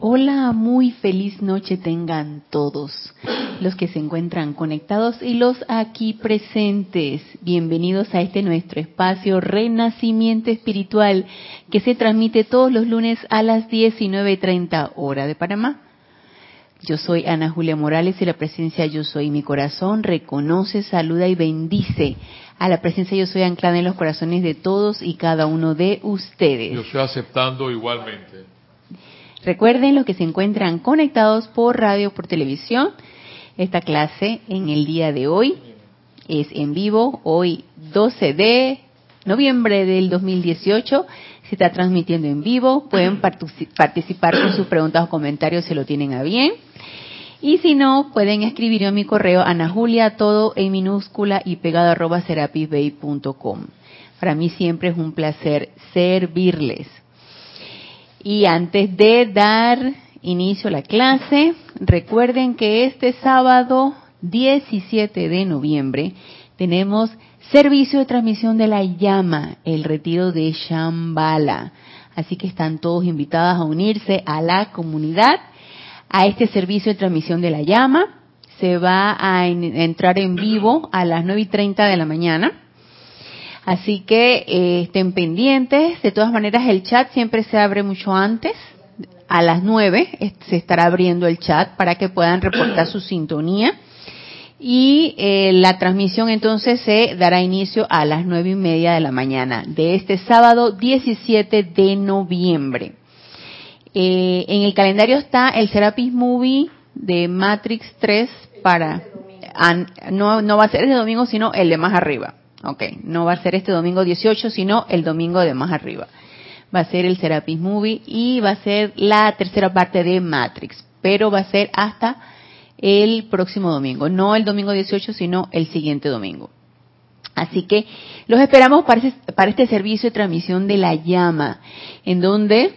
Hola, muy feliz noche tengan todos los que se encuentran conectados y los aquí presentes. Bienvenidos a este nuestro espacio Renacimiento Espiritual que se transmite todos los lunes a las 19.30 hora de Panamá. Yo soy Ana Julia Morales y la presencia Yo Soy mi corazón reconoce, saluda y bendice a la presencia Yo Soy anclada en los corazones de todos y cada uno de ustedes. Yo estoy aceptando igualmente. Recuerden los que se encuentran conectados por radio, por televisión. Esta clase en el día de hoy es en vivo, hoy 12 de noviembre del 2018. Se está transmitiendo en vivo. Pueden participar con sus preguntas o comentarios si lo tienen a bien. Y si no, pueden escribir a mi correo Ana Julia, todo en minúscula y pegado arroba serapisbay.com. Para mí siempre es un placer servirles. Y antes de dar inicio a la clase, recuerden que este sábado 17 de noviembre tenemos servicio de transmisión de la llama, el retiro de Shambhala. Así que están todos invitados a unirse a la comunidad, a este servicio de transmisión de la llama. Se va a entrar en vivo a las 9 y 30 de la mañana Así que eh, estén pendientes. De todas maneras, el chat siempre se abre mucho antes. A las nueve se estará abriendo el chat para que puedan reportar su sintonía. Y eh, la transmisión entonces se dará inicio a las nueve y media de la mañana de este sábado 17 de noviembre. Eh, en el calendario está el Serapis Movie de Matrix 3 para... no, no va a ser el de domingo, sino el de más arriba. Ok, no va a ser este domingo 18, sino el domingo de más arriba. Va a ser el Serapis Movie y va a ser la tercera parte de Matrix, pero va a ser hasta el próximo domingo, no el domingo 18, sino el siguiente domingo. Así que los esperamos para, este servicio de transmisión de la llama, en donde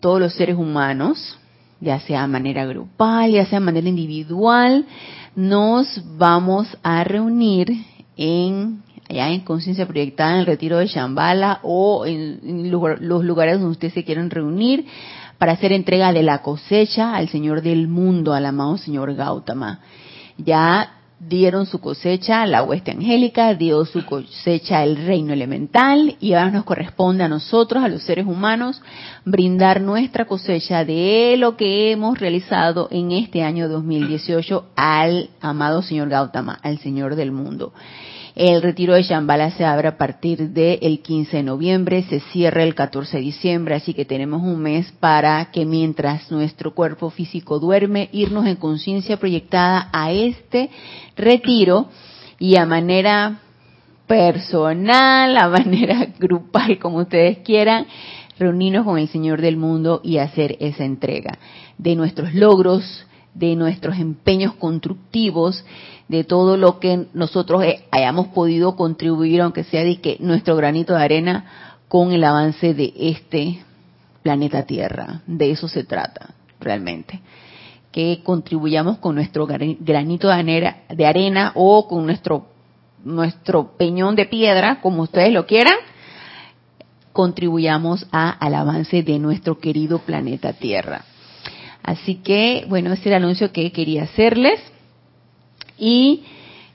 todos los seres humanos, ya sea de manera grupal, ya sea de manera individual, nos vamos a reunir en allá en conciencia proyectada en el retiro de Shambhala o en, los lugares donde ustedes se quieran reunir para hacer entrega de la cosecha al Señor del mundo, al amado Señor Gautama. Ya dieron su cosecha la hueste angélica, dio su cosecha el reino elemental y ahora nos corresponde a nosotros, a los seres humanos, brindar nuestra cosecha de lo que hemos realizado en este año 2018 al amado Señor Gautama, al Señor del mundo. El retiro de Shambhala se abre a partir del 15 de noviembre, se cierra el 14 de diciembre, así que tenemos un mes para que mientras nuestro cuerpo físico duerme, irnos en conciencia proyectada a este retiro y a manera personal, a manera grupal, como ustedes quieran, reunirnos con el Señor del mundo y hacer esa entrega de nuestros logros, de nuestros empeños constructivos, de todo lo que nosotros eh, hayamos podido contribuir, aunque sea de que nuestro granito de arena, con el avance de este planeta Tierra. De eso se trata, realmente. Que contribuyamos con nuestro granito de arena, o con nuestro, nuestro peñón de piedra, como ustedes lo quieran, contribuyamos al avance de nuestro querido planeta Tierra. Así que, bueno, ese es el anuncio que quería hacerles. Y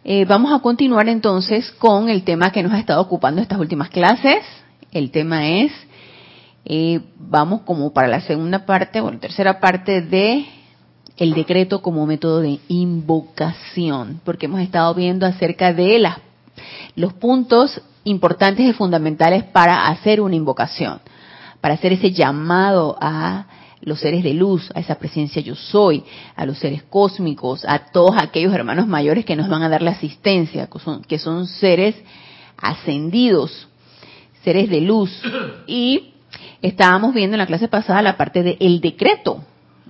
eh, vamos a continuar entonces con el tema que nos ha estado ocupando estas últimas clases. El tema es, eh, vamos como para la segunda parte o la tercera parte de el decreto como método de invocación, porque hemos estado viendo acerca de las, los puntos importantes y fundamentales para hacer una invocación, para hacer ese llamado a los seres de luz, a esa presencia yo soy, a los seres cósmicos, a todos aquellos hermanos mayores que nos van a dar la asistencia, que son, que son seres ascendidos, seres de luz. Y estábamos viendo en la clase pasada la parte del el decreto,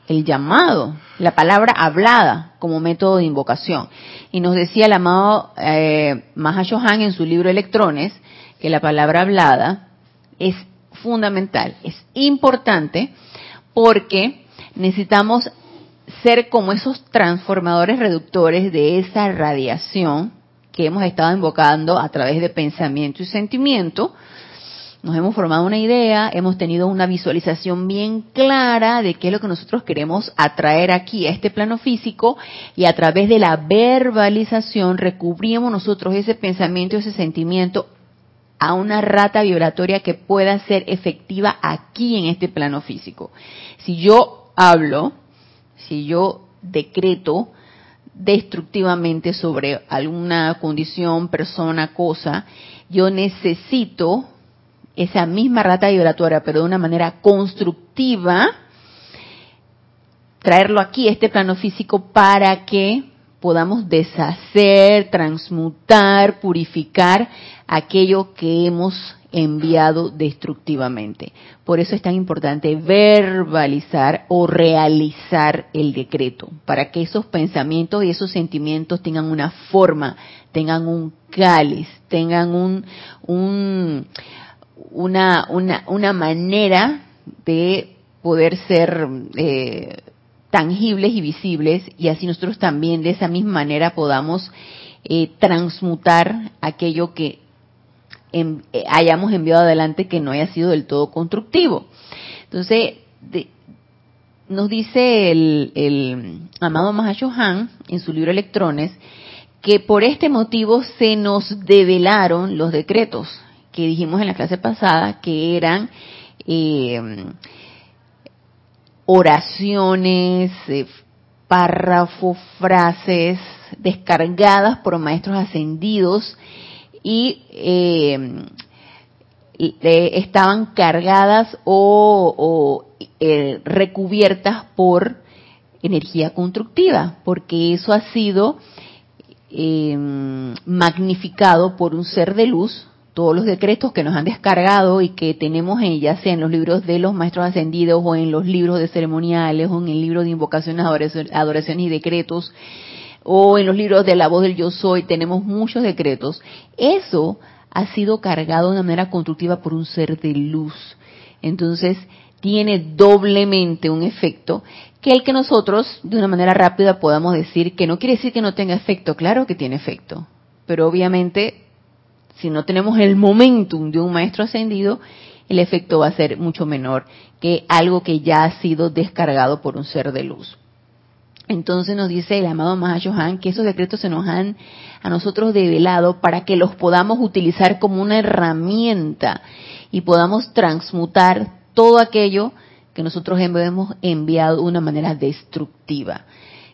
el llamado, la palabra hablada como método de invocación. Y nos decía el amado eh, Mahashohan en su libro Electrones que la palabra hablada es fundamental, es importante porque necesitamos ser como esos transformadores reductores de esa radiación que hemos estado invocando a través de pensamiento y sentimiento, nos hemos formado una idea, hemos tenido una visualización bien clara de qué es lo que nosotros queremos atraer aquí a este plano físico y a través de la verbalización recubrimos nosotros ese pensamiento, ese sentimiento a una rata vibratoria que pueda ser efectiva aquí en este plano físico. Si yo hablo, si yo decreto destructivamente sobre alguna condición, persona, cosa, yo necesito esa misma rata vibratoria, pero de una manera constructiva, traerlo aquí, este plano físico, para que podamos deshacer, transmutar, purificar aquello que hemos enviado destructivamente. Por eso es tan importante verbalizar o realizar el decreto, para que esos pensamientos y esos sentimientos tengan una forma, tengan un cáliz, tengan un, un una, una, una manera de poder ser eh, tangibles y visibles y así nosotros también de esa misma manera podamos eh, transmutar aquello que eh, hayamos enviado adelante que no haya sido del todo constructivo. Entonces, nos dice el, el amado Mahashohan en su libro Electrones que por este motivo se nos develaron los decretos que dijimos en la clase pasada, que eran eh, oraciones, eh, párrafos, frases descargadas por maestros ascendidos y eh, estaban cargadas o, recubiertas por energía constructiva, porque eso ha sido magnificado por un ser de luz todos los decretos que nos han descargado y que tenemos en, ya sea en los libros de los maestros ascendidos o en los libros de ceremoniales o en el libro de invocaciones, adoraciones y decretos o en los libros de la voz del yo soy, tenemos muchos decretos. Eso ha sido cargado de una manera constructiva por un ser de luz. Entonces, tiene doblemente un efecto que el que nosotros de una manera rápida podamos decir que no quiere decir que no tenga efecto, claro que tiene efecto, pero obviamente si no tenemos el momentum de un maestro ascendido, el efecto va a ser mucho menor que algo que ya ha sido descargado por un ser de luz. Entonces nos dice el amado Mahashohan que esos decretos se nos han a nosotros develado para que los podamos utilizar como una herramienta y podamos transmutar todo aquello que nosotros hemos enviado de una manera destructiva.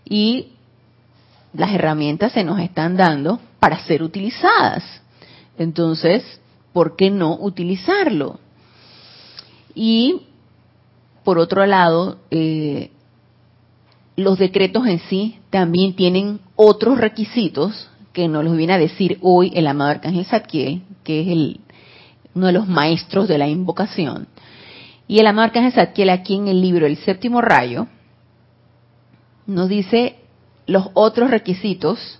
Y las herramientas se nos están dando para ser utilizadas. Entonces, ¿por qué no utilizarlo? Y, por otro lado, eh, los decretos en sí también tienen otros requisitos que nos los viene a decir hoy el amado Arcángel Zadkiel, que es el, uno de los maestros de la invocación. Y el amado Arcángel Zadkiel aquí en el libro El séptimo rayo nos dice los otros requisitos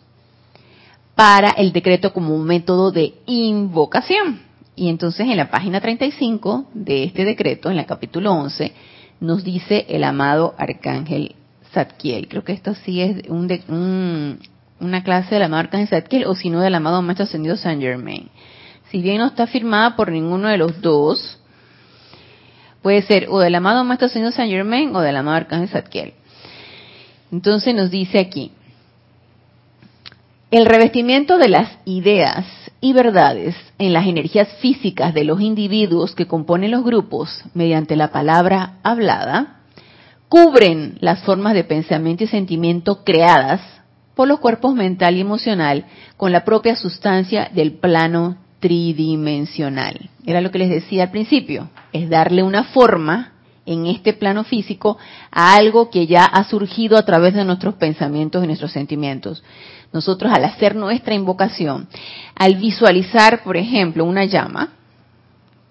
para el decreto como un método de invocación. Y entonces en la página 35 de este decreto, en el capítulo 11, nos dice el amado arcángel Zadkiel. Creo que esto sí es un una clase del amado arcángel Zadkiel o si no del amado maestro ascendido Saint Germain. Si bien no está firmada por ninguno de los dos, puede ser o del amado maestro ascendido Saint Germain o del amado arcángel Zadkiel. Entonces nos dice aquí, el revestimiento de las ideas y verdades en las energías físicas de los individuos que componen los grupos mediante la palabra hablada cubren las formas de pensamiento y sentimiento creadas por los cuerpos mental y emocional con la propia sustancia del plano tridimensional. Era lo que les decía al principio, es darle una forma en este plano físico a algo que ya ha surgido a través de nuestros pensamientos y nuestros sentimientos nosotros al hacer nuestra invocación, al visualizar, por ejemplo, una llama,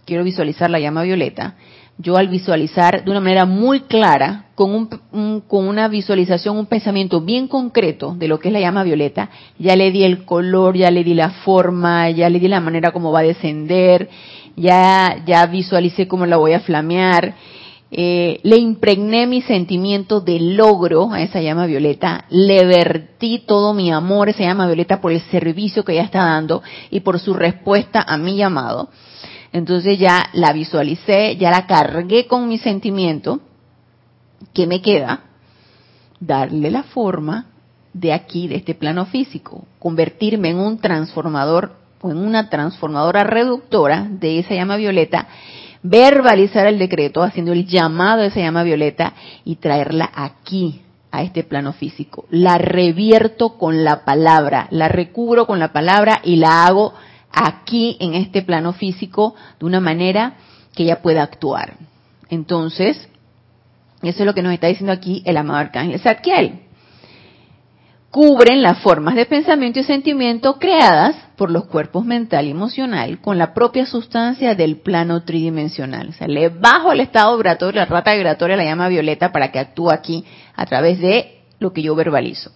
quiero visualizar la llama violeta, yo al visualizar de una manera muy clara, con, un, con una visualización, un pensamiento bien concreto de lo que es la llama violeta, ya le di el color, ya le di la forma, ya le di la manera como va a descender, ya, ya visualicé cómo la voy a flamear, eh, le impregné mi sentimiento de logro a esa llama violeta, le vertí todo mi amor a esa llama violeta por el servicio que ella está dando y por su respuesta a mi llamado. Entonces ya la visualicé, ya la cargué con mi sentimiento. ¿Qué me queda? Darle la forma de aquí, de este plano físico, convertirme en un transformador o en una transformadora reductora de esa llama violeta, verbalizar el decreto haciendo el llamado de esa llama violeta y traerla aquí, a este plano físico. La revierto con la palabra, la recubro con la palabra y la hago aquí en este plano físico de una manera que ella pueda actuar. Entonces, eso es lo que nos está diciendo aquí el amado arcángel Zadkiel cubren las formas de pensamiento y sentimiento creadas por los cuerpos mental y emocional con la propia sustancia del plano tridimensional. O sea, le bajo el estado vibratorio, la rata vibratoria la llama violeta para que actúe aquí a través de lo que yo verbalizo.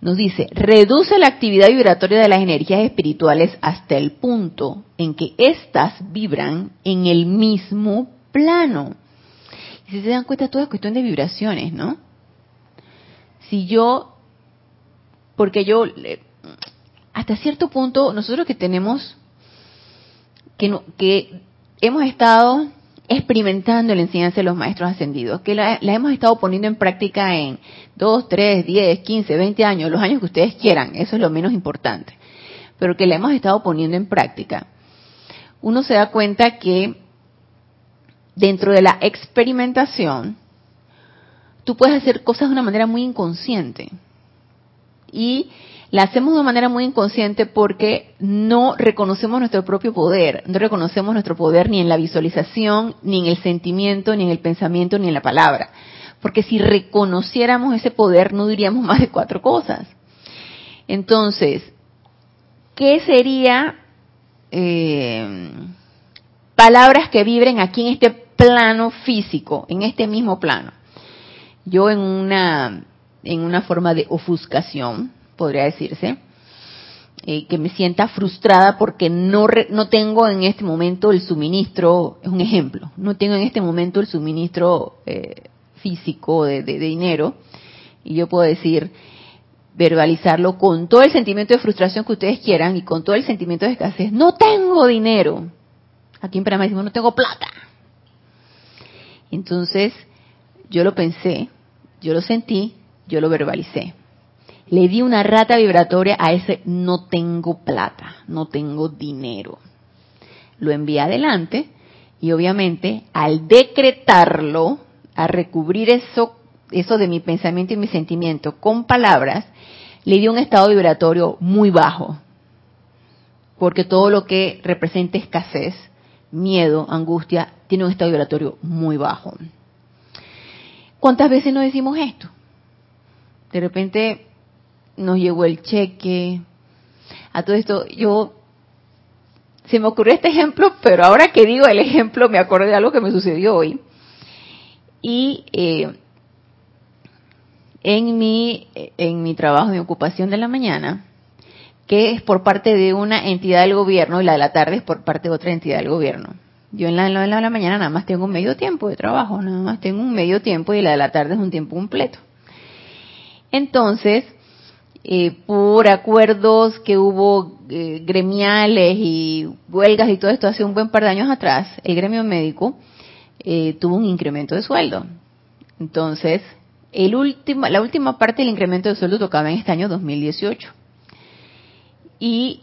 Nos dice, reduce la actividad vibratoria de las energías espirituales hasta el punto en que éstas vibran en el mismo plano. Y si se dan cuenta, todo es cuestión de vibraciones, ¿no? Si yo porque yo, hasta cierto punto, nosotros que tenemos, que, hemos estado experimentando la enseñanza de los maestros ascendidos, que la, hemos estado poniendo en práctica en 2, 3, 10, 15, 20 años, los años que ustedes quieran, eso es lo menos importante, pero que la hemos estado poniendo en práctica, uno se da cuenta que dentro de la experimentación, tú puedes hacer cosas de una manera muy inconsciente y la hacemos de manera muy inconsciente porque no reconocemos nuestro propio poder, no reconocemos nuestro poder ni en la visualización, ni en el sentimiento, ni en el pensamiento, ni en la palabra. Porque si reconociéramos ese poder no diríamos más de cuatro cosas. Entonces, ¿qué sería eh, palabras que vibren aquí en este plano físico, en este mismo plano? Yo en una en una forma de ofuscación, podría decirse, eh, que me sienta frustrada porque no, no tengo en este momento el suministro, es un ejemplo, no tengo en este momento el suministro eh, físico de, de, dinero, y yo puedo decir, verbalizarlo con todo el sentimiento de frustración que ustedes quieran y con todo el sentimiento de escasez, no tengo dinero. Aquí en Panamá decimos, no tengo plata. Entonces, yo lo pensé, yo lo sentí, yo lo verbalicé. Le di una rata vibratoria a ese no tengo plata, no tengo dinero. Lo envié adelante y obviamente al decretarlo, a recubrir eso, eso de mi pensamiento y mi sentimiento con palabras, le di un estado vibratorio muy bajo. Porque todo lo que representa escasez, miedo, angustia, tiene un estado vibratorio muy bajo. ¿Cuántas veces no decimos esto? de repente nos llegó el cheque. A todo esto, yo se me ocurrió este ejemplo, pero ahora que digo el ejemplo me acordé de algo que me sucedió hoy. Y eh, en mi en mi trabajo, mi ocupación de la mañana, que es por parte de una entidad del gobierno y la de la tarde es por parte de otra entidad del gobierno. Yo en la, en la de la mañana nada más tengo un medio tiempo de trabajo, nada más tengo un medio tiempo y la de la tarde es un tiempo completo. Entonces, eh, por acuerdos que hubo eh, gremiales y huelgas y todo esto hace un buen par de años atrás, el gremio médico eh, tuvo un incremento de sueldo. Entonces, el último, la última parte del incremento de sueldo tocaba en este año 2018. Y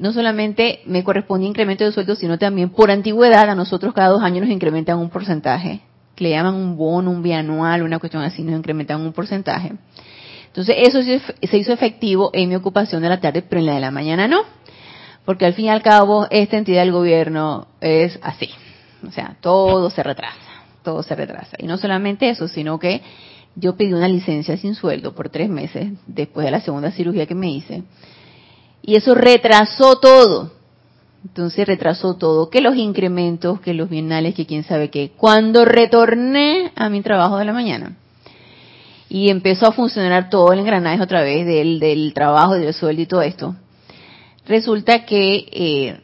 no solamente me correspondía incremento de sueldo, sino también por antigüedad a nosotros cada dos años nos incrementan un porcentaje que le llaman un bono, un bianual, una cuestión así, nos incrementan un porcentaje. Entonces, eso se hizo efectivo en mi ocupación de la tarde, pero en la de la mañana no. Porque al fin y al cabo, esta entidad del gobierno es así. O sea, todo se retrasa, todo se retrasa. Y no solamente eso, sino que yo pedí una licencia sin sueldo por tres meses después de la segunda cirugía que me hice. Y eso retrasó todo. Entonces retrasó todo, que los incrementos, que los bienales, que quién sabe qué. Cuando retorné a mi trabajo de la mañana y empezó a funcionar todo el engranaje otra vez del, del trabajo, del sueldo y todo esto, resulta que eh,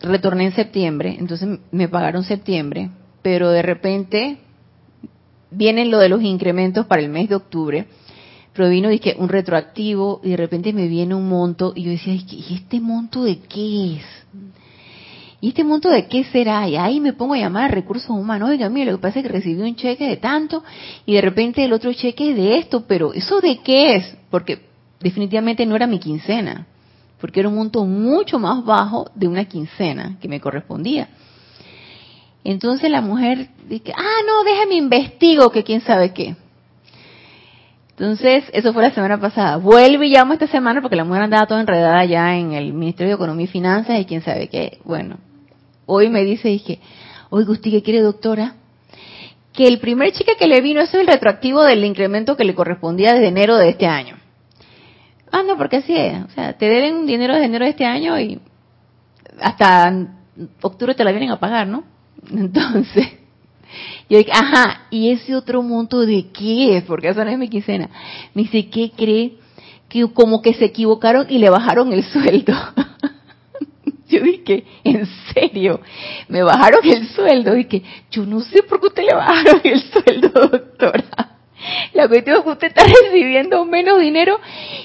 retorné en septiembre, entonces me pagaron septiembre, pero de repente vienen lo de los incrementos para el mes de octubre pero vino dije, un retroactivo y de repente me viene un monto y yo decía, ¿y este monto de qué es? ¿Y este monto de qué será? Y ahí me pongo a llamar a recursos humanos. Oiga, mire, lo que pasa es que recibí un cheque de tanto y de repente el otro cheque es de esto, pero ¿eso de qué es? Porque definitivamente no era mi quincena, porque era un monto mucho más bajo de una quincena que me correspondía. Entonces la mujer dice, ah, no, déjame investigo que quién sabe qué. Entonces, eso fue la semana pasada. Vuelvo y llamo esta semana porque la mujer andaba toda enredada ya en el Ministerio de Economía y Finanzas y quién sabe qué. Bueno, hoy me dice, dije, oiga, ¿usted qué quiere, doctora? Que el primer cheque que le vino es el retroactivo del incremento que le correspondía desde enero de este año. Ah, no, porque así es. O sea, te deben dinero de enero de este año y hasta octubre te la vienen a pagar, ¿no? Entonces, yo dije, ajá, ¿y ese otro monto de qué es? Porque eso no es mi quincena. Me dice, ¿qué cree? Que como que se equivocaron y le bajaron el sueldo. Yo dije, ¿en serio? Me bajaron el sueldo. Dije, yo no sé por qué usted le bajaron el sueldo, doctora. La cuestión es que usted está recibiendo menos dinero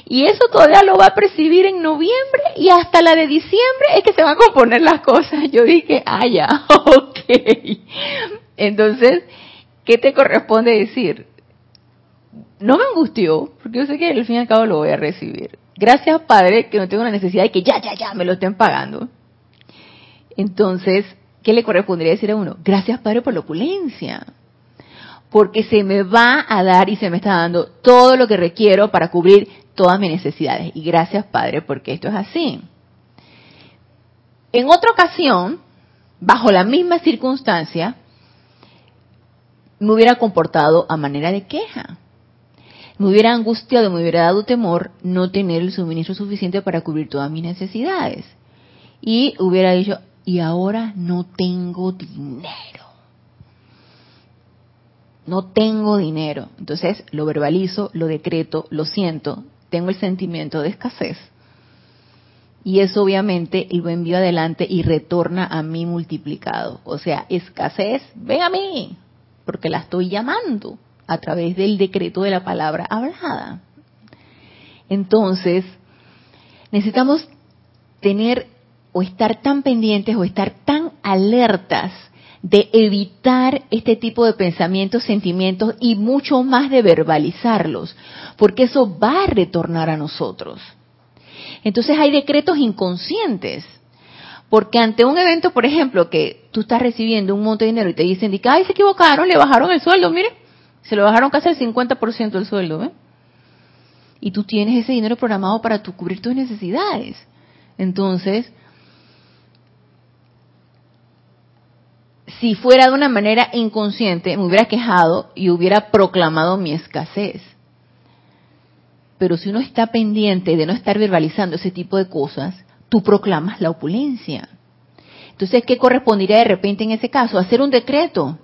y eso todavía lo va a percibir en noviembre y hasta la de diciembre es que se van a componer las cosas. Yo dije, ah, ya, ok. Entonces, ¿qué te corresponde decir? No me angustió, porque yo sé que al fin y al cabo lo voy a recibir. Gracias, Padre, que no tengo la necesidad de que ya, ya, ya me lo estén pagando. Entonces, ¿qué le correspondería decir a uno? Gracias, Padre, por la opulencia. Porque se me va a dar y se me está dando todo lo que requiero para cubrir todas mis necesidades. Y gracias, Padre, porque esto es así. En otra ocasión, bajo la misma circunstancia, me hubiera comportado a manera de queja. Me hubiera angustiado, me hubiera dado temor no tener el suministro suficiente para cubrir todas mis necesidades. Y hubiera dicho, y ahora no tengo dinero. No tengo dinero. Entonces lo verbalizo, lo decreto, lo siento, tengo el sentimiento de escasez. Y eso obviamente lo envío adelante y retorna a mí multiplicado. O sea, escasez, ven a mí, porque la estoy llamando a través del decreto de la palabra hablada. Entonces, necesitamos tener o estar tan pendientes o estar tan alertas de evitar este tipo de pensamientos, sentimientos y mucho más de verbalizarlos, porque eso va a retornar a nosotros. Entonces hay decretos inconscientes porque ante un evento, por ejemplo, que tú estás recibiendo un monto de dinero y te dicen, ay, se equivocaron, le bajaron el sueldo, mire, se lo bajaron casi el 50% del sueldo, ¿eh? Y tú tienes ese dinero programado para tu, cubrir tus necesidades. Entonces, si fuera de una manera inconsciente, me hubiera quejado y hubiera proclamado mi escasez. Pero si uno está pendiente de no estar verbalizando ese tipo de cosas, tú proclamas la opulencia. Entonces, ¿qué correspondería de repente en ese caso? Hacer un decreto.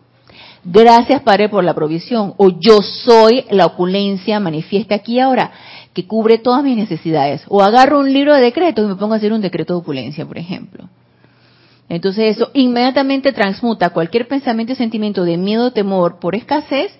Gracias, Padre, por la provisión. O yo soy la opulencia manifiesta aquí ahora, que cubre todas mis necesidades. O agarro un libro de decretos y me pongo a hacer un decreto de opulencia, por ejemplo. Entonces eso inmediatamente transmuta cualquier pensamiento y sentimiento de miedo o temor por escasez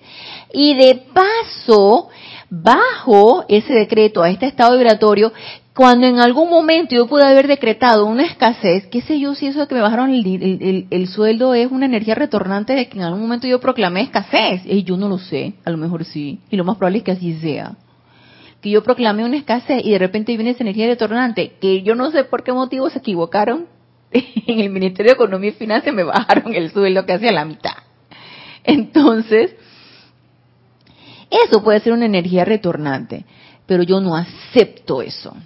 y de paso, bajo ese decreto, a este estado vibratorio, cuando en algún momento yo pude haber decretado una escasez, qué sé yo si eso de que me bajaron el, sueldo es una energía retornante de que en algún momento yo proclamé escasez. Y yo no lo sé, a lo mejor sí, y lo más probable es que así sea. Que yo proclamé una escasez y de repente viene esa energía retornante, que yo no sé por qué motivo se equivocaron en el Ministerio de Economía y Finanzas me bajaron el sueldo casi a la mitad. Entonces, eso puede ser una energía retornante, pero yo no acepto eso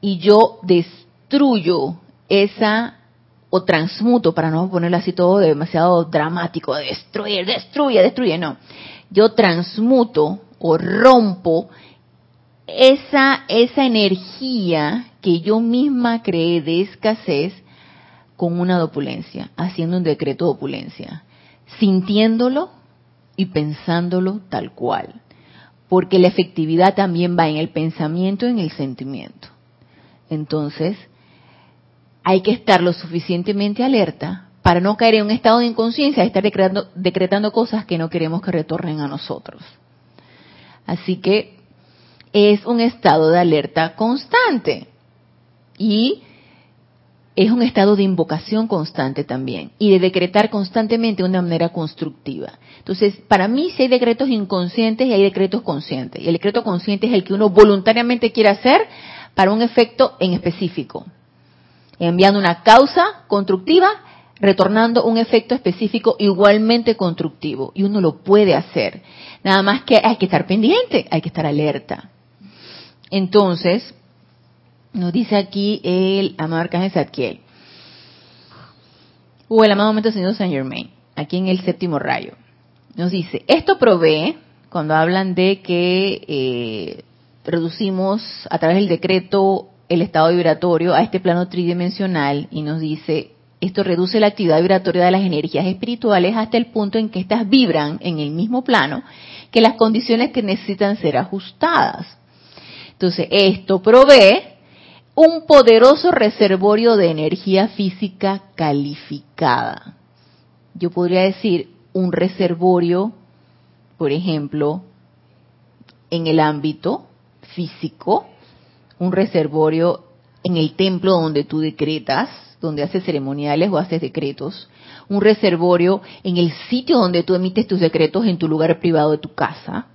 y yo destruyo esa o transmuto, para no ponerlo así todo demasiado dramático, destruir, destruye, destruye, no. Yo transmuto o rompo esa, esa energía que yo misma creé de escasez con una opulencia, haciendo un decreto de opulencia, sintiéndolo y pensándolo tal cual. Porque la efectividad también va en el pensamiento y en el sentimiento. Entonces, hay que estar lo suficientemente alerta para no caer en un estado de inconsciencia, de estar decretando, decretando cosas que no queremos que retornen a nosotros. Así que es un estado de alerta constante. Y es un estado de invocación constante también y de decretar constantemente de una manera constructiva. Entonces, para mí sí hay decretos inconscientes y hay decretos conscientes. Y el decreto consciente es el que uno voluntariamente quiere hacer para un efecto en específico, enviando una causa constructiva, retornando un efecto específico igualmente constructivo. Y uno lo puede hacer. Nada más que hay que estar pendiente, hay que estar alerta. Entonces, nos dice aquí el amado Arcángel Zadkiel. O el amado momento Señor Saint Germain, aquí en el séptimo rayo. Nos dice, esto provee, cuando hablan de que eh, reducimos a través del decreto el estado vibratorio a este plano tridimensional y nos dice, esto reduce la actividad vibratoria de las energías espirituales hasta el punto en que éstas vibran en el mismo plano que las condiciones que necesitan ser ajustadas. Entonces, esto provee un poderoso reservorio de energía física calificada. Yo podría decir un reservorio, por ejemplo, en el ámbito físico, un reservorio en el templo donde tú decretas, donde haces ceremoniales o haces decretos, un reservorio en el sitio donde tú emites tus decretos en tu lugar privado de tu casa.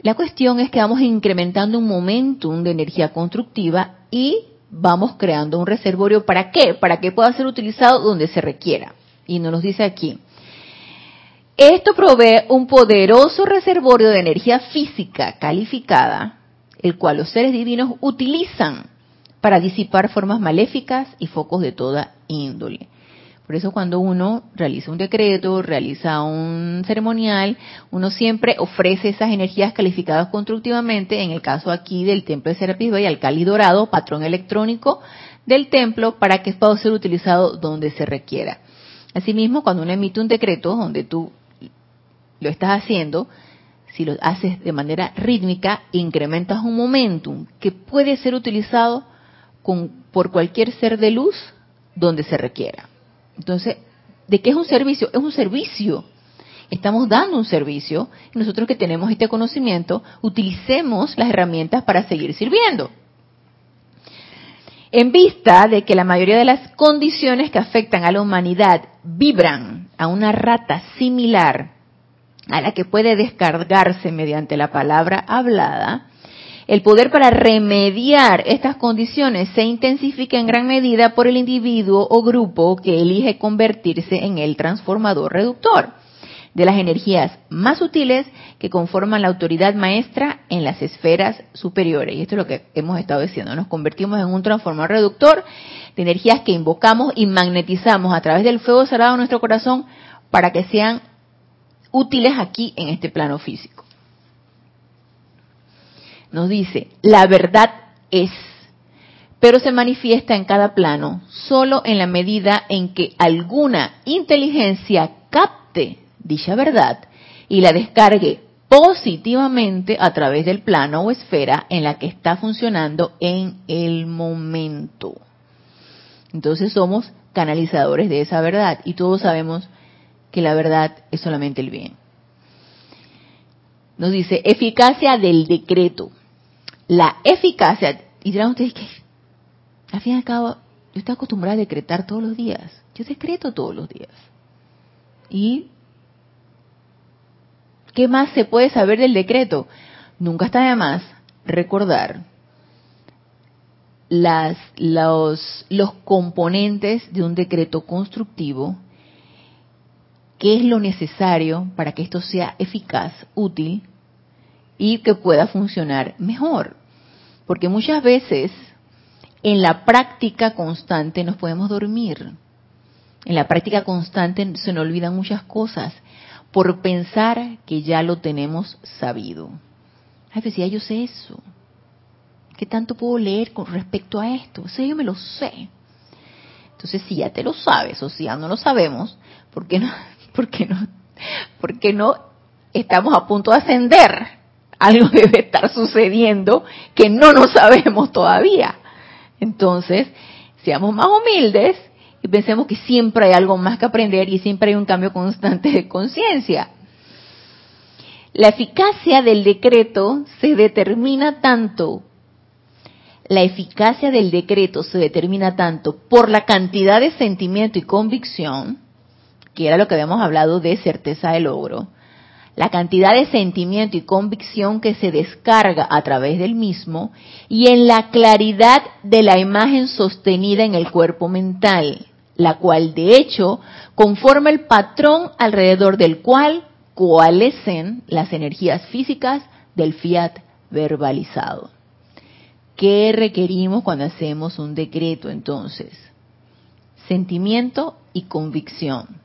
La cuestión es que vamos incrementando un momentum de energía constructiva y vamos creando un reservorio. ¿Para qué? Para que pueda ser utilizado donde se requiera. Y nos dice aquí. Esto provee un poderoso reservorio de energía física calificada, el cual los seres divinos utilizan para disipar formas maléficas y focos de toda índole. Por eso cuando uno realiza un decreto, realiza un ceremonial, uno siempre ofrece esas energías calificadas constructivamente, en el caso aquí del templo de Serapis Bay, al Cali Dorado, patrón electrónico del templo, para que pueda ser utilizado donde se requiera. Asimismo, cuando uno emite un decreto donde tú lo estás haciendo, si lo haces de manera rítmica, incrementas un momentum que puede ser utilizado por cualquier ser de luz donde se requiera. Entonces, ¿de qué es un servicio? Es un servicio. Estamos dando un servicio nosotros que tenemos este conocimiento, utilicemos las herramientas para seguir sirviendo. En vista de que la mayoría de las condiciones que afectan a la humanidad vibran a una rata similar a la que puede descargarse mediante la palabra hablada, el poder para remediar estas condiciones se intensifica en gran medida por el individuo o grupo que elige convertirse en el transformador reductor de las energías más sutiles que conforman la autoridad maestra en las esferas superiores. Y esto es lo que hemos estado diciendo. Nos convertimos en un transformador reductor de energías que invocamos y magnetizamos a través del fuego sagrado de nuestro corazón para que sean útiles aquí en este plano físico nos dice, la verdad es, pero se manifiesta en cada plano solo en la medida en que alguna inteligencia capte dicha verdad y la descargue positivamente a través del plano o esfera en la que está funcionando en el momento. Entonces somos canalizadores de esa verdad y todos sabemos que la verdad es solamente el bien. Nos dice eficacia del decreto la eficacia, y dirán ustedes que, al fin y al cabo, yo estoy acostumbrada a decretar todos los días. Yo decreto todos los días. ¿Y qué más se puede saber del decreto? Nunca está de más recordar las, los, los componentes de un decreto constructivo, qué es lo necesario para que esto sea eficaz, útil y que pueda funcionar mejor. Porque muchas veces en la práctica constante nos podemos dormir. En la práctica constante se nos olvidan muchas cosas por pensar que ya lo tenemos sabido. Ay, decía, yo sé eso. ¿Qué tanto puedo leer con respecto a esto? O yo me lo sé. Entonces, si ya te lo sabes o si ya no lo sabemos, ¿por qué no, por qué no, por qué no estamos a punto de ascender? algo debe estar sucediendo que no lo sabemos todavía. Entonces, seamos más humildes y pensemos que siempre hay algo más que aprender y siempre hay un cambio constante de conciencia. La eficacia del decreto se determina tanto la eficacia del decreto se determina tanto por la cantidad de sentimiento y convicción, era lo que habíamos hablado de certeza de logro, la cantidad de sentimiento y convicción que se descarga a través del mismo y en la claridad de la imagen sostenida en el cuerpo mental, la cual de hecho conforma el patrón alrededor del cual coalescen las energías físicas del fiat verbalizado. ¿Qué requerimos cuando hacemos un decreto entonces? Sentimiento y convicción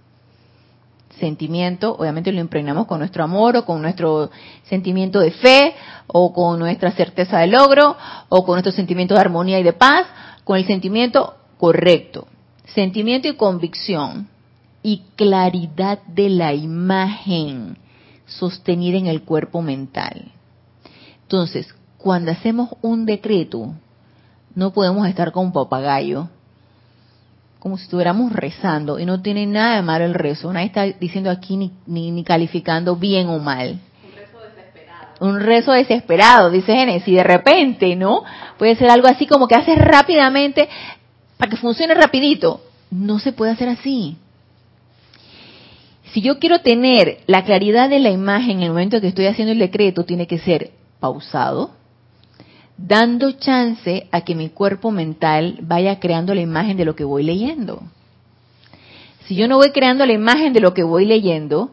sentimiento, obviamente lo impregnamos con nuestro amor o con nuestro sentimiento de fe o con nuestra certeza de logro o con nuestro sentimiento de armonía y de paz, con el sentimiento correcto. Sentimiento y convicción y claridad de la imagen sostenida en el cuerpo mental. Entonces, cuando hacemos un decreto, no podemos estar con papagayo como si estuviéramos rezando y no tiene nada de malo el rezo. Nadie está diciendo aquí ni, ni, calificando bien o mal. Un rezo desesperado. Un rezo desesperado, dice Génesis, de repente, ¿no? Puede ser algo así como que haces rápidamente para que funcione rapidito. No se puede hacer así. Si yo quiero tener la claridad de la imagen en el momento que estoy haciendo el decreto, tiene que ser pausado, dando chance a que mi cuerpo mental vaya creando la imagen de lo que voy leyendo. Si yo no voy creando la imagen de lo que voy leyendo,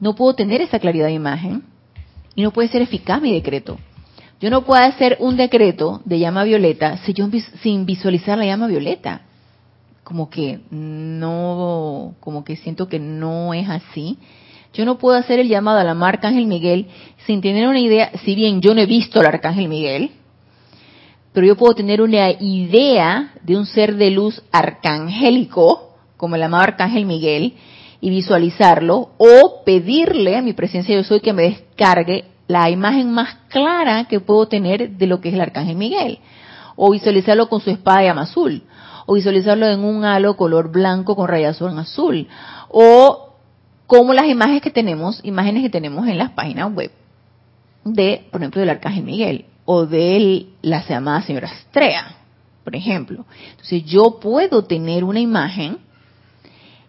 no puedo tener esa claridad de imagen y no puede ser eficaz mi decreto. Yo no puedo hacer un decreto de llama violeta si yo, sin visualizar la llama violeta. Como que no, como que siento que no es así. Yo no puedo hacer el llamado a la Arcángel Miguel sin tener una idea, si bien yo no he visto al Arcángel Miguel, pero yo puedo tener una idea de un ser de luz arcangélico, como el amado Arcángel Miguel, y visualizarlo, o pedirle a mi presencia yo soy que me descargue la imagen más clara que puedo tener de lo que es el Arcángel Miguel, o visualizarlo con su espada de llama azul, o visualizarlo en un halo color blanco con rayazón azul, o como las imágenes que tenemos, imágenes que tenemos en las páginas web de, por ejemplo, del Arcángel Miguel o de la llamada señora Estrella, por ejemplo. Entonces yo puedo tener una imagen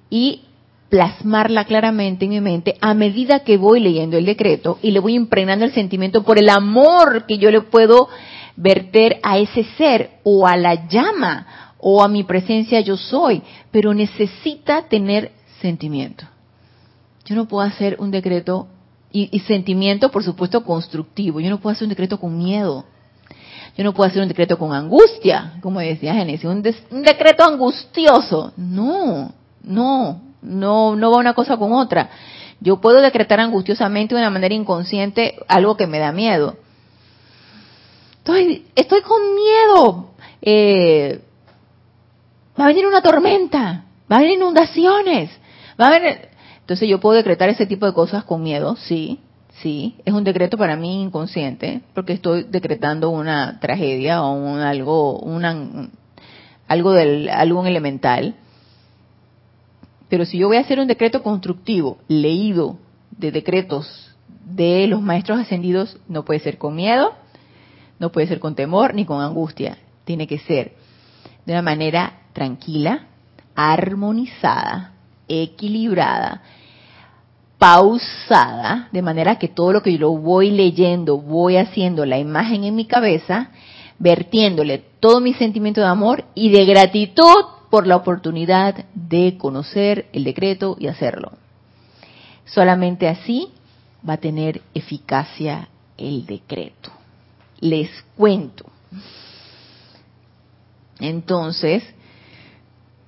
y plasmarla claramente en mi mente a medida que voy leyendo el decreto y le voy impregnando el sentimiento por el amor que yo le puedo verter a ese ser o a la llama o a mi presencia yo soy, pero necesita tener sentimiento. Yo no puedo hacer un decreto y, sentimiento, por supuesto, constructivo. Yo no puedo hacer un decreto con miedo. Yo no puedo hacer un decreto con angustia, como decía Génesis, un, decreto angustioso. No, no, no, no va una cosa con otra. Yo puedo decretar angustiosamente de una manera inconsciente algo que me da miedo. Estoy, estoy con miedo. Eh, va a venir una tormenta, va a venir inundaciones, va a venir, entonces yo puedo decretar ese tipo de cosas con miedo, sí, sí. Es un decreto para mí inconsciente, porque estoy decretando una tragedia o un algo, una, algo del, algún elemental. Pero si yo voy a hacer un decreto constructivo, leído de decretos de los maestros ascendidos, no puede ser con miedo, no puede ser con temor ni con angustia. Tiene que ser de una manera tranquila, armonizada, equilibrada, pausada, de manera que todo lo que yo voy leyendo, voy haciendo la imagen en mi cabeza, vertiéndole todo mi sentimiento de amor y de gratitud por la oportunidad de conocer el decreto y hacerlo. Solamente así va a tener eficacia el decreto. Les cuento. Entonces,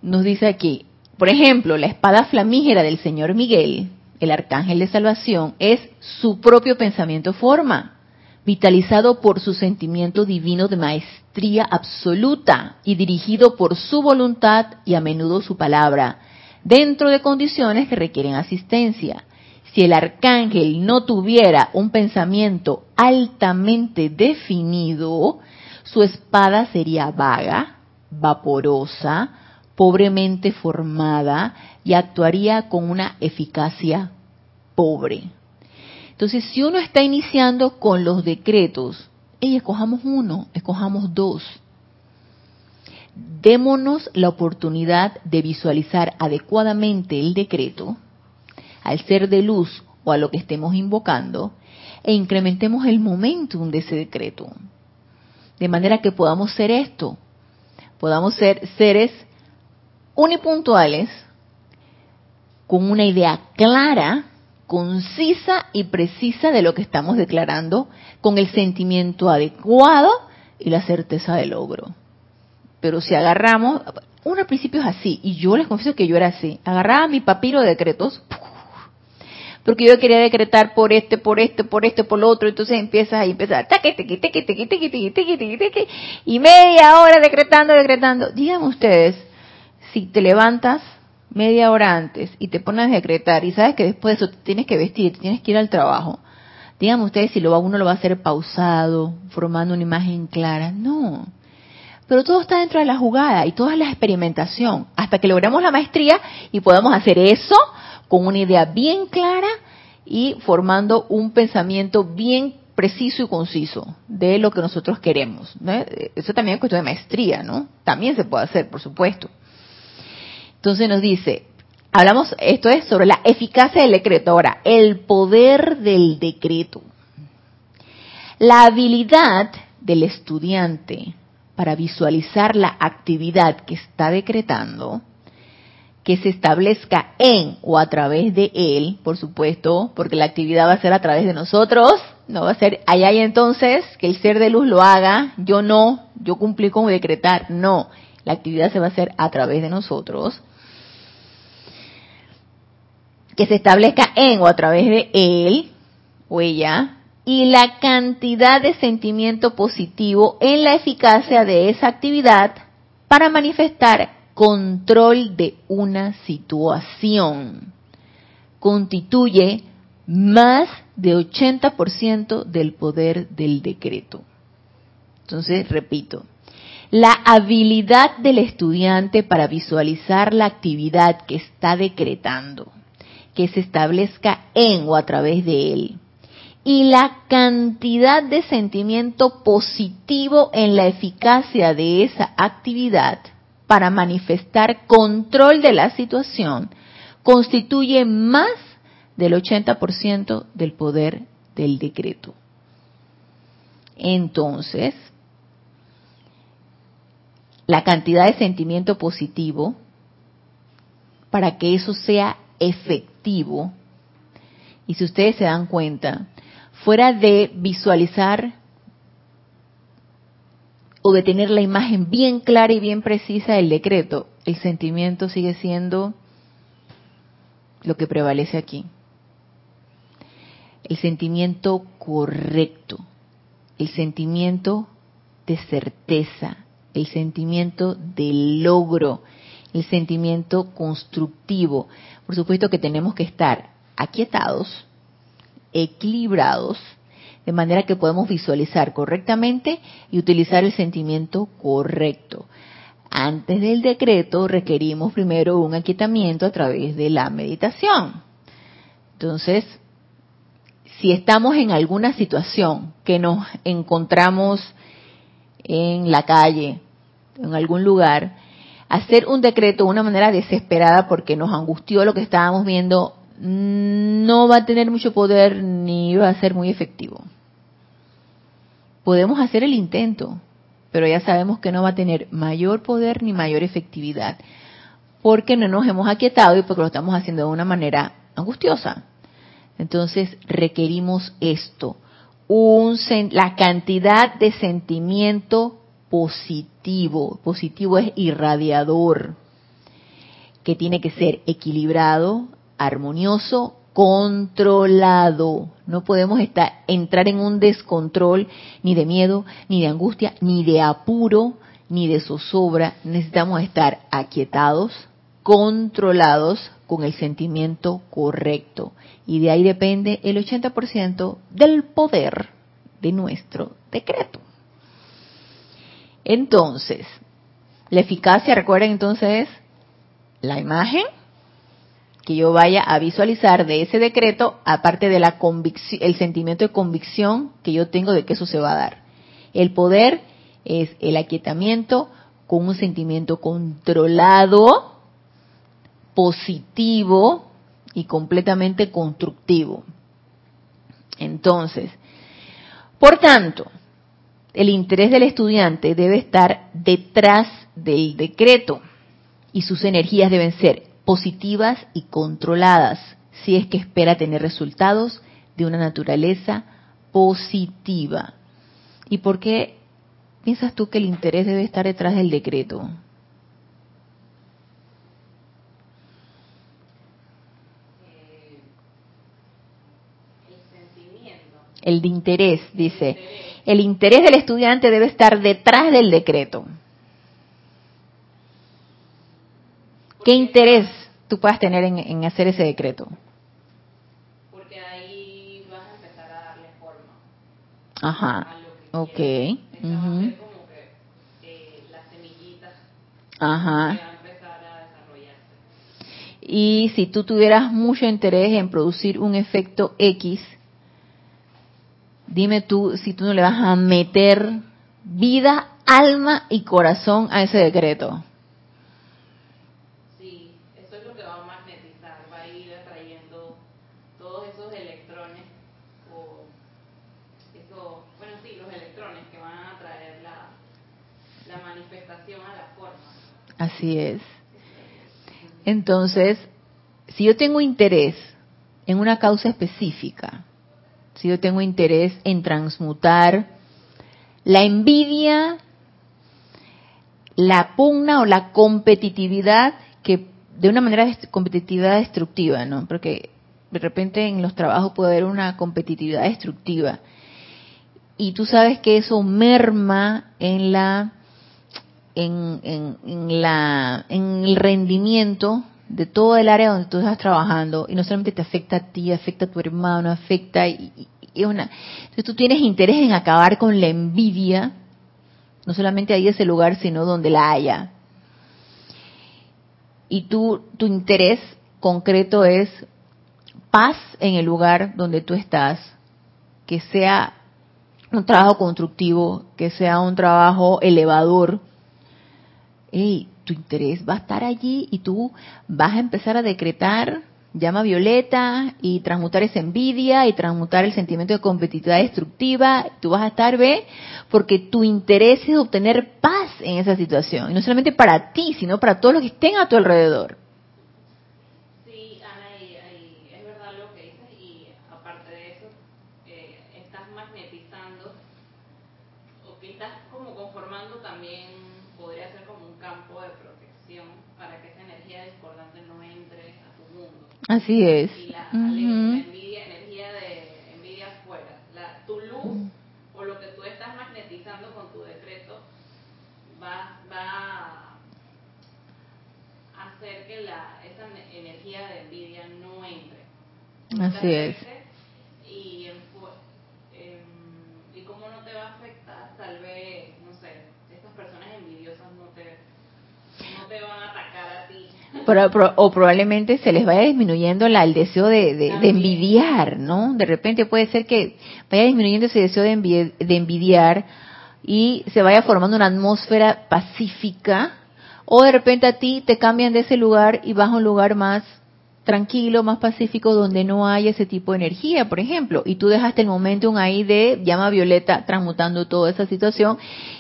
nos dice aquí, por ejemplo, la espada flamígera del señor Miguel, el arcángel de salvación, es su propio pensamiento forma, vitalizado por su sentimiento divino de maestría absoluta y dirigido por su voluntad y a menudo su palabra, dentro de condiciones que requieren asistencia. Si el arcángel no tuviera un pensamiento altamente definido, su espada sería vaga, vaporosa, pobremente formada y actuaría con una eficacia pobre. Entonces, si uno está iniciando con los decretos, y escojamos uno, escojamos dos, démonos la oportunidad de visualizar adecuadamente el decreto al ser de luz o a lo que estemos invocando e incrementemos el momentum de ese decreto. De manera que podamos ser esto, podamos ser seres unipuntuales, con una idea clara, concisa y precisa de lo que estamos declarando, con el sentimiento adecuado y la certeza del logro. Pero si agarramos, uno al principio es así, y yo les confieso que yo era así, agarraba mi papiro de decretos, porque yo quería decretar por este, por este, por este, por lo otro, entonces empiezas ahí, empiezas, y media hora decretando, decretando. Díganme ustedes, si te levantas media hora antes y te pones a decretar y sabes que después de eso tienes que vestir, tienes que ir al trabajo, díganme ustedes si lo, uno lo va a hacer pausado, formando una imagen clara. No. Pero todo está dentro de la jugada y toda la experimentación hasta que logremos la maestría y podamos hacer eso con una idea bien clara y formando un pensamiento bien preciso y conciso de lo que nosotros queremos. Eso también es cuestión de maestría, ¿no? También se puede hacer, por supuesto. Entonces nos dice, hablamos, esto es sobre la eficacia del decreto. Ahora, el poder del decreto. La habilidad del estudiante para visualizar la actividad que está decretando que se establezca en o a través de él, por supuesto, porque la actividad va a ser a través de nosotros, no va a ser allá y entonces que el ser de luz lo haga, yo no, yo cumplí con decretar, no, la actividad se va a hacer a través de nosotros, que se establezca en o a través de él o ella, y la cantidad de sentimiento positivo en la eficacia de esa actividad para manifestar control de una situación constituye más de 80% del poder del decreto. Entonces, repito, la habilidad del estudiante para visualizar la actividad que está decretando, que se establezca en o a través de él, y la cantidad de sentimiento positivo en la eficacia de esa actividad para manifestar control de la situación constituye más del 80% del poder del decreto. Entonces, la cantidad de sentimiento positivo, para que eso sea efectivo, y si ustedes se dan cuenta, fuera de visualizar o de tener la imagen bien clara y bien precisa del decreto, el sentimiento sigue siendo lo que prevalece aquí. El sentimiento correcto, el sentimiento de certeza, el sentimiento de logro, el sentimiento constructivo. Por supuesto que tenemos que estar aquietados, equilibrados, de manera que podemos visualizar correctamente y utilizar el sentimiento correcto. Antes del decreto requerimos primero un aquietamiento a través de la meditación. Entonces, si estamos en alguna situación que nos encontramos en la calle, en algún lugar, hacer un decreto de una manera desesperada porque nos angustió lo que estábamos viendo no va a tener mucho poder ni va a ser muy efectivo. Podemos hacer el intento, pero ya sabemos que no va a tener mayor poder ni mayor efectividad, porque no nos hemos aquietado y porque lo estamos haciendo de una manera angustiosa. Entonces requerimos esto, la cantidad de sentimiento positivo, positivo es irradiador, que tiene que ser equilibrado, armonioso, controlado. No podemos estar, entrar en un descontrol ni de miedo, ni de angustia, ni de apuro, ni de zozobra. Necesitamos estar aquietados, controlados con el sentimiento correcto. Y de ahí depende el 80% del poder de nuestro decreto. Entonces, la eficacia, recuerden entonces, la imagen, que yo vaya a visualizar de ese decreto, aparte de la el sentimiento de convicción que yo tengo de que eso se va a dar. El poder es el aquietamiento con un sentimiento controlado, positivo y completamente constructivo. Entonces, por tanto, el interés del estudiante debe estar detrás del decreto y sus energías deben ser positivas y controladas si es que espera tener resultados de una naturaleza positiva. ¿Y por qué piensas tú que el interés debe estar detrás del decreto? El de interés, dice. El interés del estudiante debe estar detrás del decreto. ¿Qué interés tú puedas tener en, hacer ese decreto? Porque ahí vas a empezar a darle forma. Ajá. ok. como que eh, las semillitas Ajá. Y si tú tuvieras mucho interés en producir un efecto X, dime tú si tú no le vas a meter vida, alma y corazón a ese decreto. Sí, eso es lo que va a magnetizar, va a ir atrayendo todos esos electrones, o eso, bueno, sí, los electrones que van a traer la, la manifestación a la forma. Así es. Entonces, si yo tengo interés en una causa específica, si yo tengo interés en transmutar la envidia, la pugna o la competitividad que de una manera competitividad destructiva, ¿no? Porque de repente en los trabajos puede haber una competitividad destructiva y tú sabes que eso merma en la en, en, la en el rendimiento de todo el área donde tú estás trabajando y no solamente te afecta a ti, afecta a tu hermano, afecta y, una. Entonces tú tienes interés en acabar con la envidia, no solamente ahí ese lugar, sino donde la haya. Y tú, tu interés concreto es paz en el lugar donde tú estás, que sea un trabajo constructivo, que sea un trabajo elevador. Hey, tu interés va a estar allí y tú vas a empezar a decretar llama violeta y transmutar esa envidia y transmutar el sentimiento de competitividad destructiva, tú vas a estar, ¿ve? Porque tu interés es obtener paz en esa situación, y no solamente para ti, sino para todos los que estén a tu alrededor. Así es. Y la, envidia, energía de envidia afuera. La, tu luz o lo que tú estás magnetizando con tu decreto va, va a hacer que la, esa energía de envidia no entre. Así es. Y, en, em, y cómo no te va a afectar, tal vez, no sé, estas personas envidiosas no te, no te van a atacar a ti o probablemente se les vaya disminuyendo la, el deseo de, envidiar, ¿no? De repente puede ser que vaya disminuyendo ese deseo de, de envidiar y se vaya formando una atmósfera pacífica, o de repente a ti te cambian de ese lugar y vas a un lugar más tranquilo, más pacífico, donde no hay ese tipo de energía, por ejemplo, y tú dejaste el momentum ahí de llama violeta transmutando toda esa situación,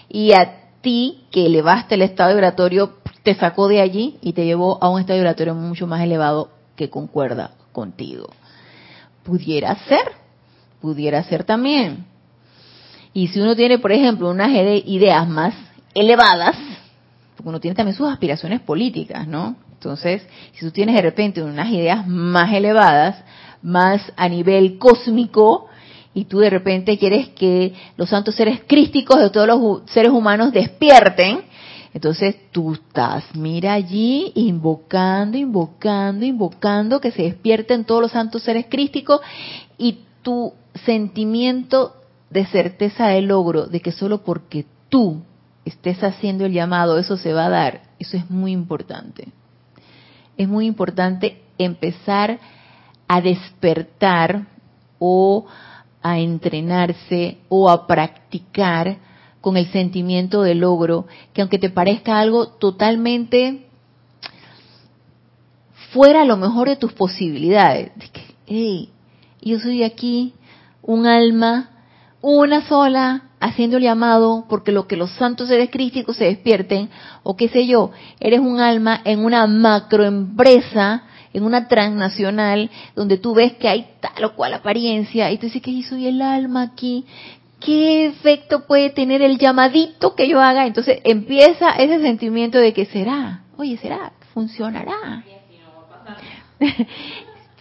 y a ti que elevaste el estado vibratorio te sacó de allí y te llevó a un estado vibratorio mucho más elevado que concuerda contigo. Pudiera ser, pudiera ser también. Y si uno tiene, por ejemplo, unas ideas más elevadas, porque uno tiene también sus aspiraciones políticas, ¿no? Entonces, si tú tienes de repente unas ideas más elevadas, más a nivel cósmico, y tú de repente quieres que los santos seres crísticos de todos los seres humanos despierten, entonces tú estás, mira allí, invocando, invocando, invocando, que se despierten todos los santos seres crísticos y tu sentimiento de certeza de logro, de que solo porque tú estés haciendo el llamado, eso se va a dar, eso es muy importante. Es muy importante empezar a despertar o a entrenarse o a practicar con el sentimiento de logro, que aunque te parezca algo totalmente fuera a lo mejor de tus posibilidades, hey, yo soy aquí un alma, una sola, haciendo el llamado porque lo que los santos seres críticos se despierten, o qué sé yo, eres un alma en una macroempresa, en una transnacional, donde tú ves que hay tal o cual apariencia, y tú dices que yo soy el alma aquí, ¿qué efecto puede tener el llamadito que yo haga? Entonces empieza ese sentimiento de que será, oye, será, funcionará.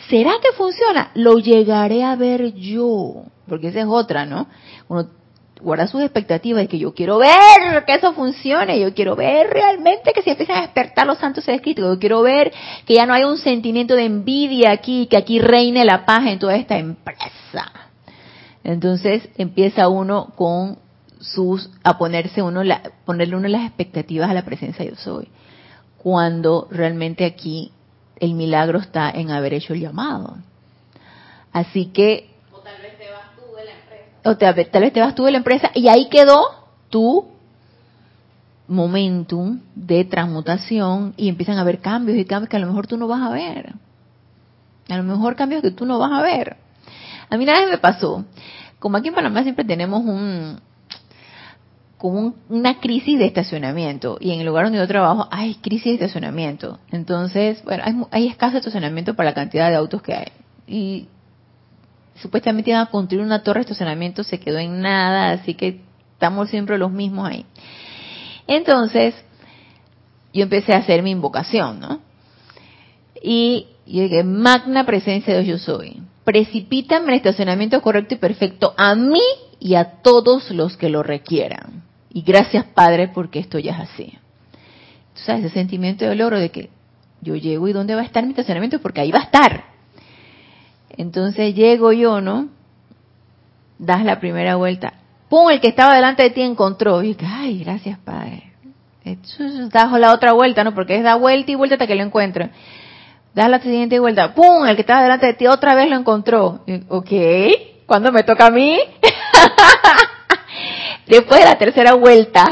¿Será que funciona? Lo llegaré a ver yo, porque esa es otra, ¿no? Uno guarda sus expectativas de que yo quiero ver que eso funcione, yo quiero ver realmente que se empiezan a despertar los santos seres críticos, yo quiero ver que ya no hay un sentimiento de envidia aquí, que aquí reine la paz en toda esta empresa. Entonces empieza uno con sus, a ponerse uno, la, ponerle uno las expectativas a la presencia de yo soy, cuando realmente aquí el milagro está en haber hecho el llamado. Así que o tal vez te vas tú de la empresa y ahí quedó tu momentum de transmutación y empiezan a haber cambios y cambios que a lo mejor tú no vas a ver. A lo mejor cambios que tú no vas a ver. A mí nada me pasó. Como aquí en Panamá siempre tenemos un como una crisis de estacionamiento y en el lugar donde yo trabajo hay crisis de estacionamiento. Entonces, bueno, hay, hay escaso estacionamiento para la cantidad de autos que hay. Y supuestamente iban a construir una torre de estacionamiento, se quedó en nada, así que estamos siempre los mismos ahí. Entonces, yo empecé a hacer mi invocación, ¿no? Y llegué, magna presencia de Dios yo soy. Precipítame el estacionamiento correcto y perfecto a mí y a todos los que lo requieran. Y gracias, Padre, porque esto ya es así. Tú sabes, ese sentimiento de logro de que yo llego y dónde va a estar mi estacionamiento, porque ahí va a estar. Entonces llego yo, ¿no? Das la primera vuelta. ¡Pum! El que estaba delante de ti encontró. Y ay, gracias, Padre. Das la otra vuelta, ¿no? Porque es da vuelta y vuelta hasta que lo encuentre. Das la siguiente vuelta. ¡Pum! El que estaba delante de ti otra vez lo encontró. ok. ¿Cuándo me toca a mí? Después de la tercera vuelta,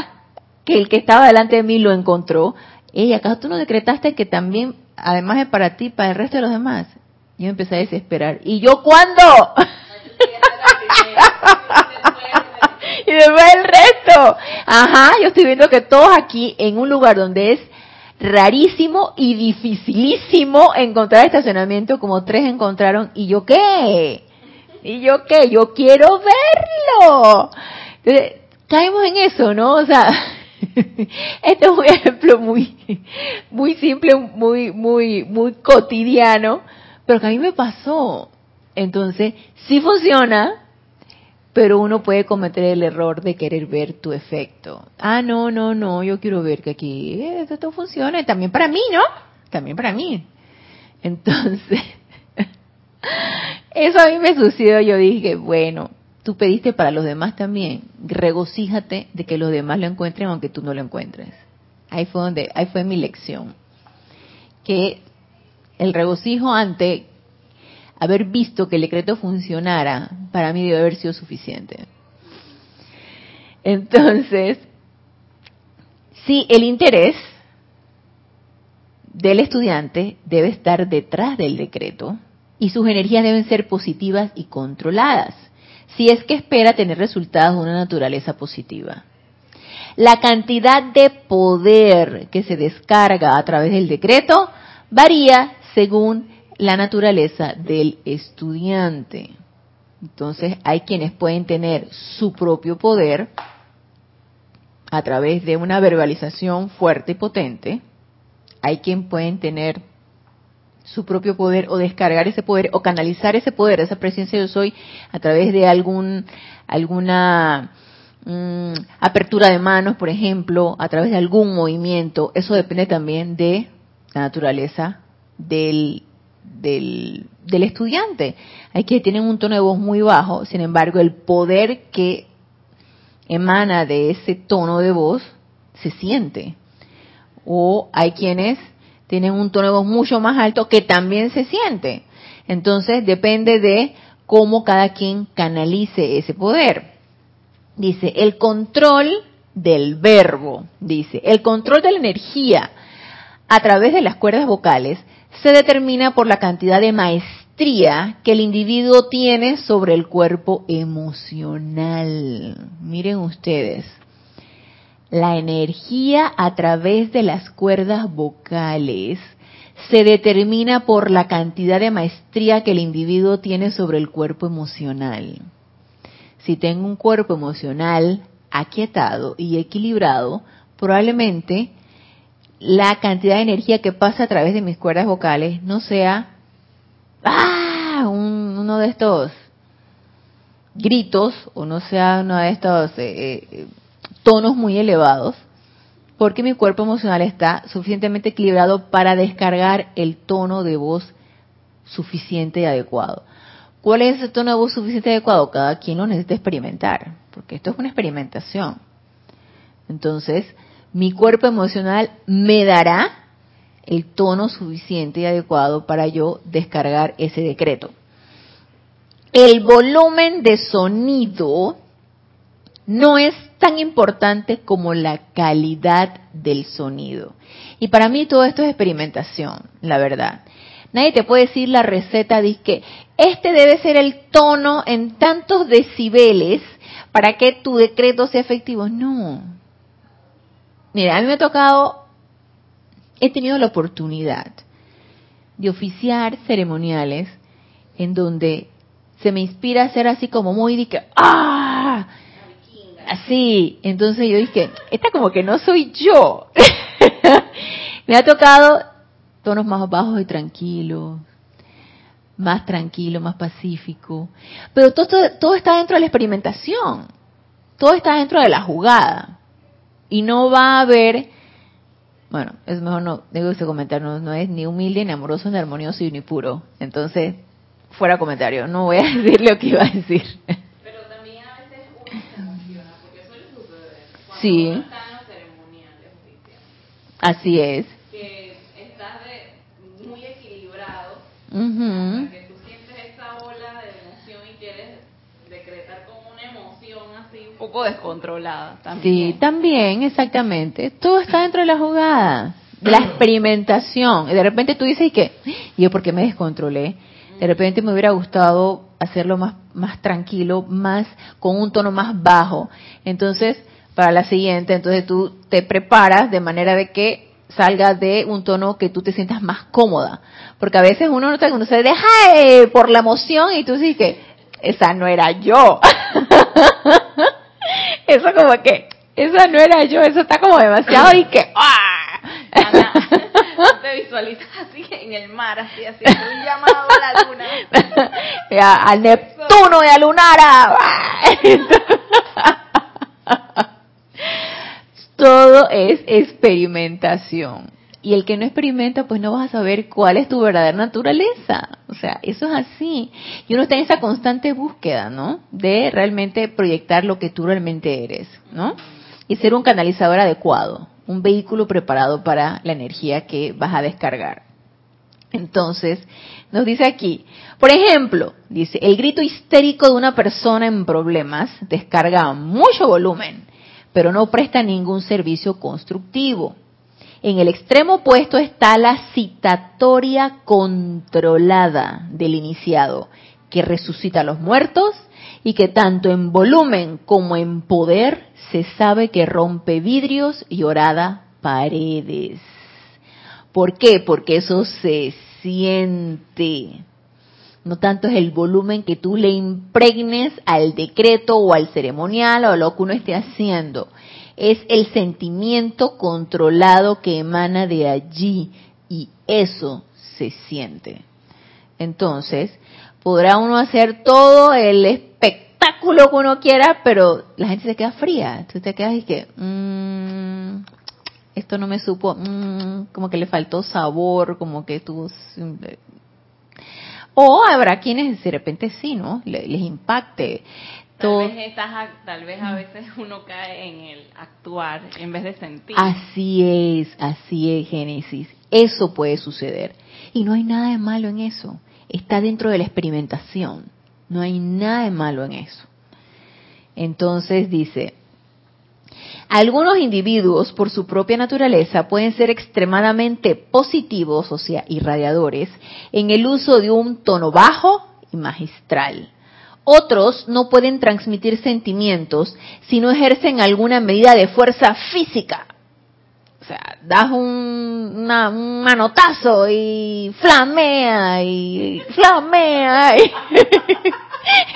que el que estaba delante de mí lo encontró. Ey, ¿acaso tú no decretaste que también, además de para ti, para el resto de los demás? Yo empecé a desesperar. ¿Y yo cuándo? y después el resto. Ajá, yo estoy viendo que todos aquí en un lugar donde es rarísimo y dificilísimo encontrar estacionamiento, como tres encontraron, ¿y yo qué? ¿Y yo qué? Yo quiero verlo. Entonces, caemos en eso, ¿no? O sea, este es un ejemplo muy, muy simple, muy, muy, muy cotidiano, pero que a mí me pasó. Entonces, sí funciona, pero uno puede cometer el error de querer ver tu efecto. Ah, no, no, no, yo quiero ver que aquí esto, funciona. También para mí, ¿no? También para mí. Entonces, eso a mí me sucedió. Yo dije, bueno, tú pediste para los demás también. Regocíjate de que los demás lo encuentren aunque tú no lo encuentres. Ahí fue donde, ahí fue mi lección. Que el regocijo ante haber visto que el decreto funcionara, para mí debe haber sido suficiente. Entonces, sí, el interés del estudiante debe estar detrás del decreto y sus energías deben ser positivas y controladas, si es que espera tener resultados de una naturaleza positiva. La cantidad de poder que se descarga a través del decreto varía según la naturaleza del estudiante. Entonces hay quienes pueden tener su propio poder a través de una verbalización fuerte y potente. Hay quien pueden tener su propio poder o descargar ese poder o canalizar ese poder, esa presencia yo soy a través de algún alguna mm, apertura de manos, por ejemplo, a través de algún movimiento. Eso depende también de la naturaleza del, del, estudiante. Hay que tienen un tono de voz muy bajo, sin embargo, el poder que emana de ese tono de voz se siente. O hay quienes tienen un tono de voz mucho más alto que también se siente. Entonces depende de cómo cada quien canalice ese poder. Dice, el control del verbo, dice, el control de la energía a través de las cuerdas vocales se determina por la cantidad de maestría que el individuo tiene sobre el cuerpo emocional. Miren ustedes, la energía a través de las cuerdas vocales se determina por la cantidad de maestría que el individuo tiene sobre el cuerpo emocional. Si tengo un cuerpo emocional aquietado y equilibrado, probablemente la cantidad de energía que pasa a través de mis cuerdas vocales no sea ¡ah! uno de estos gritos o no sea uno de estos eh, eh, tonos muy elevados, porque mi cuerpo emocional está suficientemente equilibrado para descargar el tono de voz suficiente y adecuado. ¿Cuál es ese tono de voz suficiente y adecuado? Cada quien lo necesita experimentar, porque esto es una experimentación. Entonces, mi cuerpo emocional me dará el tono suficiente y adecuado para yo descargar ese decreto. El volumen de sonido no es tan importante como la calidad del sonido. Y para mí todo esto es experimentación, la verdad. Nadie te puede decir la receta de que este debe ser el tono en tantos decibeles para que tu decreto sea efectivo. No. Mira, a mí me ha tocado, he tenido la oportunidad de oficiar ceremoniales en donde se me inspira a ser así como muy de que, ¡ah! Así, entonces yo dije, esta como que no soy yo. me ha tocado tonos más bajos y tranquilos, más tranquilo, más pacífico. Pero todo, todo, está dentro de la experimentación, todo está dentro de la jugada. Y no va a haber, bueno, es mejor no, digo ese comentario, no, es ni humilde, ni amoroso, ni armonioso, ni puro. Entonces, fuera comentario, no voy a decir lo que iba a decir. Sí. Así es. Que estás de, muy equilibrado. Que tú sientes esa ola de emoción y quieres decretar como una emoción así un poco descontrolada. También. Sí, también, exactamente. Todo está dentro de la jugada, la experimentación. De repente tú dices ¿y yo por qué me descontrolé? De repente me hubiera gustado hacerlo más, más tranquilo, más, con un tono más bajo. Entonces, para la siguiente, entonces tú te preparas de manera de que salga de un tono que tú te sientas más cómoda. Porque a veces uno, uno se deja eh, por la emoción y tú dices que esa no era yo. eso como que, esa no era yo, eso está como demasiado y que, ¡ah! te visualizas así en el mar, así, así, un llamado a la luna. al Neptuno de Alunara. Todo es experimentación. Y el que no experimenta, pues no vas a saber cuál es tu verdadera naturaleza. O sea, eso es así. Y uno está en esa constante búsqueda, ¿no? De realmente proyectar lo que tú realmente eres, ¿no? Y ser un canalizador adecuado, un vehículo preparado para la energía que vas a descargar. Entonces, nos dice aquí, por ejemplo, dice, el grito histérico de una persona en problemas descarga mucho volumen pero no presta ningún servicio constructivo. En el extremo opuesto está la citatoria controlada del iniciado, que resucita a los muertos y que tanto en volumen como en poder se sabe que rompe vidrios y orada paredes. ¿Por qué? Porque eso se siente. No tanto es el volumen que tú le impregnes al decreto o al ceremonial o a lo que uno esté haciendo. Es el sentimiento controlado que emana de allí y eso se siente. Entonces, podrá uno hacer todo el espectáculo que uno quiera, pero la gente se queda fría. Tú te quedas y que, mmm, esto no me supo, mmm, como que le faltó sabor, como que tuvo o habrá quienes de repente sí, ¿no? Les, impacte. Tal vez, tal vez a veces uno cae en el actuar en vez de sentir. Así es, así es, Génesis. Eso puede suceder. Y no hay nada de malo en eso. Está dentro de la experimentación. No hay nada de malo en eso. Entonces dice, algunos individuos, por su propia naturaleza, pueden ser extremadamente positivos, o sea, irradiadores, en el uso de un tono bajo y magistral. Otros no pueden transmitir sentimientos si no ejercen alguna medida de fuerza física. O sea, das un, manotazo y flamea y flamea. Y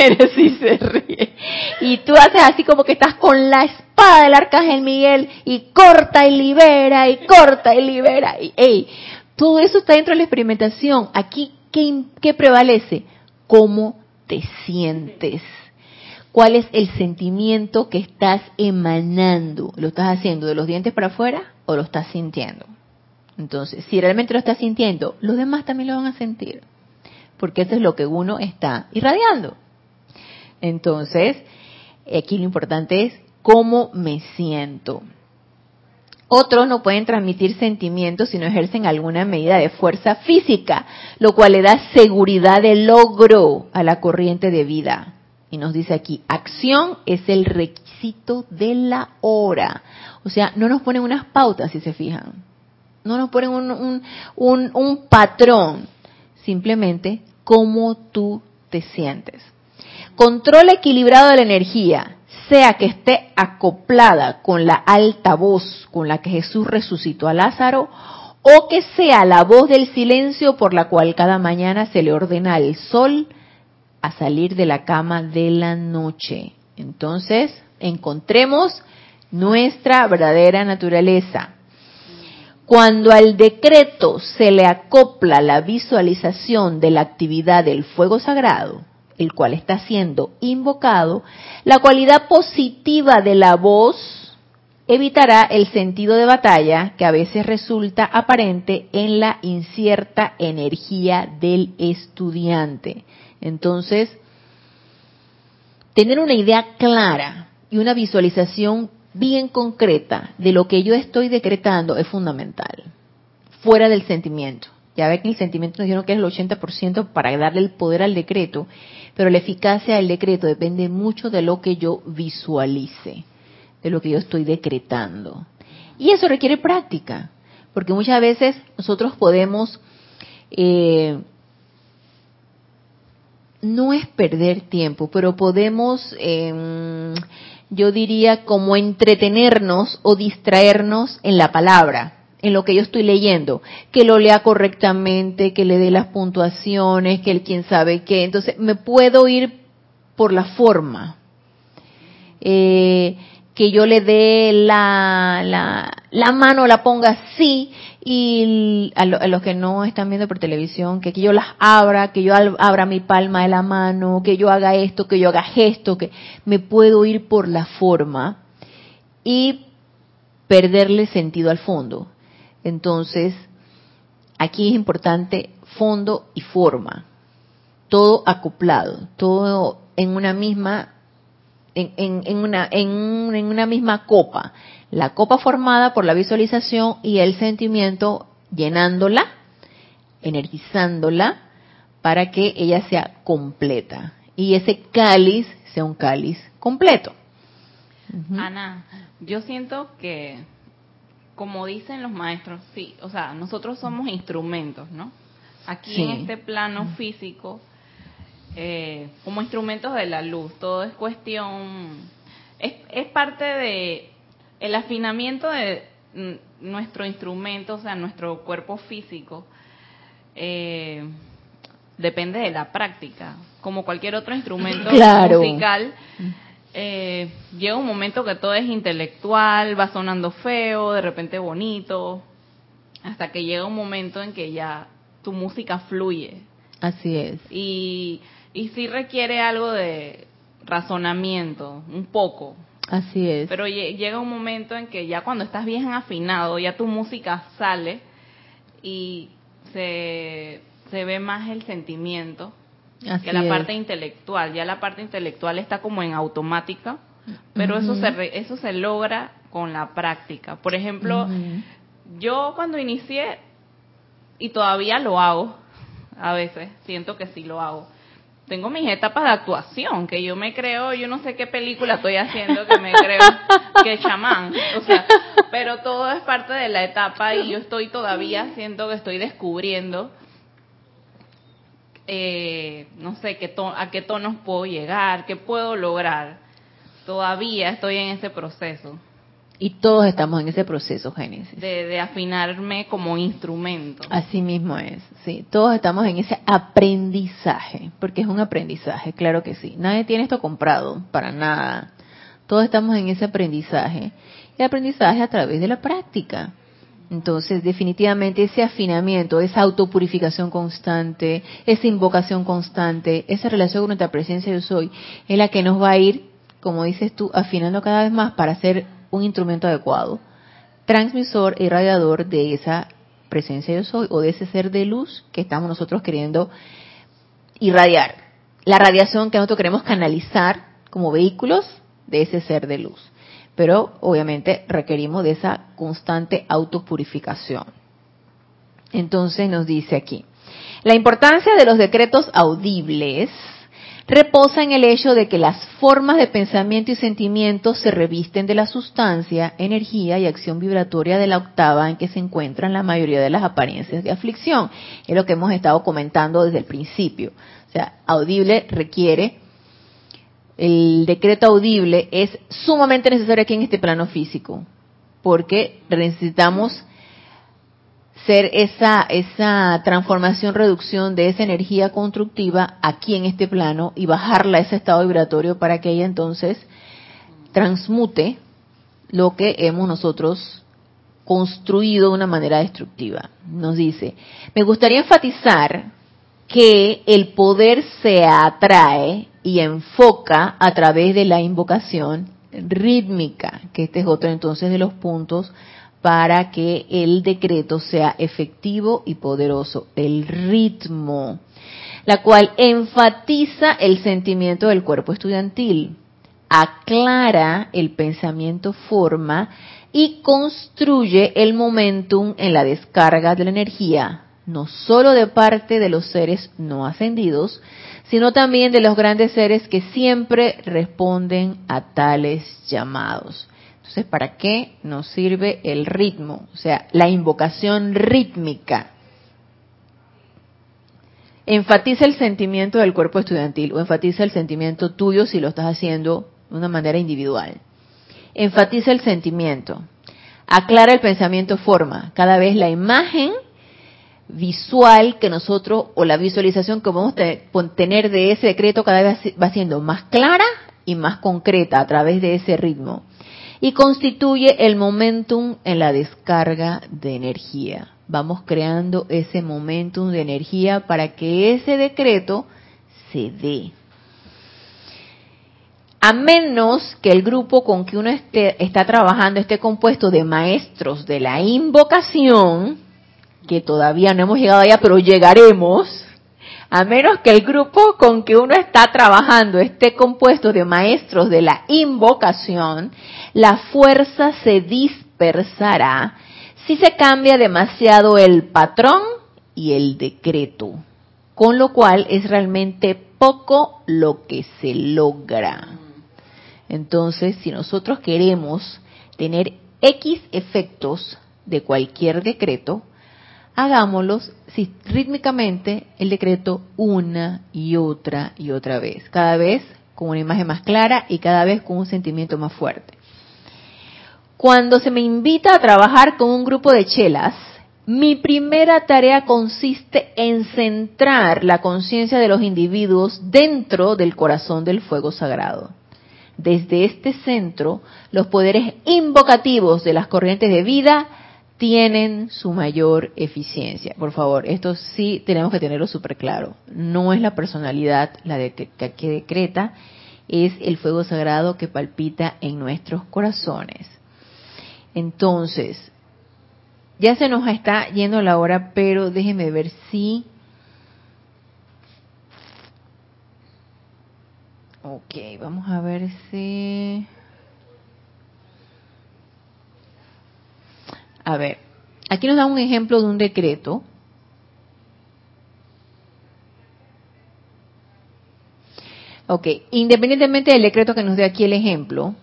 sí se ríe. Y tú haces así como que estás con la espada del arcángel Miguel y corta y libera y corta y libera. Y, todo eso está dentro de la experimentación. Aquí, ¿qué, qué prevalece? ¿Cómo te sientes? ¿Cuál es el sentimiento que estás emanando? ¿Lo estás haciendo de los dientes para afuera o lo estás sintiendo? Entonces, si realmente lo estás sintiendo, los demás también lo van a sentir porque eso es lo que uno está irradiando. Entonces, aquí lo importante es cómo me siento. Otros no pueden transmitir sentimientos si no ejercen alguna medida de fuerza física, lo cual le da seguridad de logro a la corriente de vida. Y nos dice aquí, acción es el requisito de la hora. O sea, no nos ponen unas pautas, si se fijan. No nos ponen un, patrón. Simplemente cómo tú te sientes. Control equilibrado de la energía, sea que esté acoplada con la alta voz con la que Jesús resucitó a Lázaro, o que sea la voz del silencio por la cual cada mañana se le ordena al sol a salir de la cama de la noche. Entonces, encontremos nuestra verdadera naturaleza. Cuando al decreto se le acopla la visualización de la actividad del fuego sagrado, el cual está siendo invocado, la cualidad positiva de la voz evitará el sentido de batalla que a veces resulta aparente en la incierta energía del estudiante. Entonces, tener una idea clara y una visualización bien concreta de lo que yo estoy decretando es fundamental, fuera del sentimiento. Ya ve que el sentimiento nos dijeron que es el 80% para darle el poder al decreto, pero la eficacia del decreto depende mucho de lo que yo visualice, de lo que yo estoy decretando. Y eso requiere práctica, porque muchas veces nosotros podemos, eh, no es perder tiempo, pero podemos eh, yo diría como entretenernos o distraernos en la palabra, en lo que yo estoy leyendo, que lo lea correctamente, que le dé las puntuaciones, que él quién sabe qué. Entonces me puedo ir por la forma. Eh, que yo le dé la, la, la mano, la ponga así, y a, los que no están viendo por televisión, que, que yo las abra, que yo abra mi palma de la mano, que yo haga esto, que yo haga gesto, que me puedo ir por la forma y perderle sentido al fondo. Entonces, aquí es importante fondo y forma, todo acoplado, todo en una misma en, una, en, una misma copa. La copa formada por la visualización y el sentimiento llenándola, energizándola, para que ella sea completa. Y ese cáliz sea un cáliz completo. Ana, yo siento que, como dicen los maestros, sí, o sea, nosotros somos instrumentos, ¿no? Aquí en este plano físico eh, como instrumentos de la luz. Todo es cuestión, es, es parte de el afinamiento de nuestro instrumento, o sea, nuestro cuerpo físico. Eh, depende de la práctica. Como cualquier otro instrumento musical, eh, llega un momento que todo es intelectual, va sonando feo, de repente bonito, hasta que llega un momento en que ya tu música fluye. Así es. Y y sí requiere algo de razonamiento, un poco. Así es. Pero llega un momento en que ya cuando estás bien afinado, ya tu música sale y se, se ve más el sentimiento que la parte intelectual. Ya la parte intelectual está como en automática, pero eso, se, eso se logra con la práctica. Por ejemplo, yo cuando inicié, y todavía lo hago, a veces, siento que sí lo hago, tengo mis etapas de actuación, que yo me creo, yo no sé qué película estoy haciendo, que me creo que chamán, o sea, pero todo es parte de la etapa y yo estoy todavía siento que estoy descubriendo, eh, no sé qué a qué tonos puedo llegar, qué puedo lograr. Todavía estoy en ese proceso. Y todos estamos en ese proceso, Génesis. De, afinarme como instrumento. Así mismo es, sí. Todos estamos en ese aprendizaje, porque es un aprendizaje, claro que sí. Nadie tiene esto comprado, para nada. Todos estamos en ese aprendizaje. Y el aprendizaje a través de la práctica. Entonces, definitivamente ese afinamiento, esa autopurificación constante, esa invocación constante, esa relación con nuestra presencia yo soy, es la que nos va a ir, como dices tú, afinando cada vez más para ser un instrumento adecuado, transmisor y radiador de esa presencia yo soy o de ese ser de luz que estamos nosotros queriendo irradiar. La radiación que nosotros queremos canalizar como vehículos de ese ser de luz. Pero obviamente requerimos de esa constante autopurificación. Entonces nos dice aquí, la importancia de los decretos audibles reposa en el hecho de que las formas de pensamiento y sentimiento se revisten de la sustancia, energía y acción vibratoria de la octava en que se encuentran la mayoría de las apariencias de aflicción. Es lo que hemos estado comentando desde el principio. O sea, audible requiere, el decreto audible es sumamente necesario aquí en este plano físico, porque necesitamos ser esa, esa transformación, reducción de esa energía constructiva aquí en este plano y bajarla a ese estado vibratorio para que ella entonces transmute lo que hemos nosotros construido de una manera destructiva. Nos dice, me gustaría enfatizar que el poder se atrae y enfoca a través de la invocación rítmica, que este es otro entonces de los puntos para que el decreto sea efectivo y poderoso. El ritmo, la cual enfatiza el sentimiento del cuerpo estudiantil, aclara el pensamiento forma y construye el momentum en la descarga de la energía, no solo de parte de los seres no ascendidos, sino también de los grandes seres que siempre responden a tales llamados. Entonces, ¿para qué nos sirve el ritmo? O sea, la invocación rítmica. Enfatiza el sentimiento del cuerpo estudiantil o enfatiza el sentimiento tuyo si lo estás haciendo de una manera individual. Enfatiza el sentimiento. Aclara el pensamiento forma. Cada vez la imagen visual que nosotros o la visualización que vamos a tener de ese decreto cada vez va siendo más clara y más concreta a través de ese ritmo y constituye el momentum en la descarga de energía. Vamos creando ese momentum de energía para que ese decreto se dé. A menos que el grupo con que uno esté, está trabajando esté compuesto de maestros de la invocación, que todavía no hemos llegado allá, pero llegaremos, a menos que el grupo con que uno está trabajando esté compuesto de maestros de la invocación, la fuerza se dispersará si se cambia demasiado el patrón y el decreto, con lo cual es realmente poco lo que se logra. Entonces, si nosotros queremos tener X efectos de cualquier decreto, hagámoslos rítmicamente el decreto una y otra y otra vez, cada vez con una imagen más clara y cada vez con un sentimiento más fuerte. Cuando se me invita a trabajar con un grupo de chelas, mi primera tarea consiste en centrar la conciencia de los individuos dentro del corazón del fuego sagrado. Desde este centro, los poderes invocativos de las corrientes de vida tienen su mayor eficiencia. Por favor, esto sí tenemos que tenerlo súper claro. No es la personalidad la que, que decreta, es el fuego sagrado que palpita en nuestros corazones. Entonces, ya se nos está yendo la hora, pero déjenme ver si... Ok, vamos a ver si... A ver, aquí nos da un ejemplo de un decreto. Ok, independientemente del decreto que nos dé aquí el ejemplo,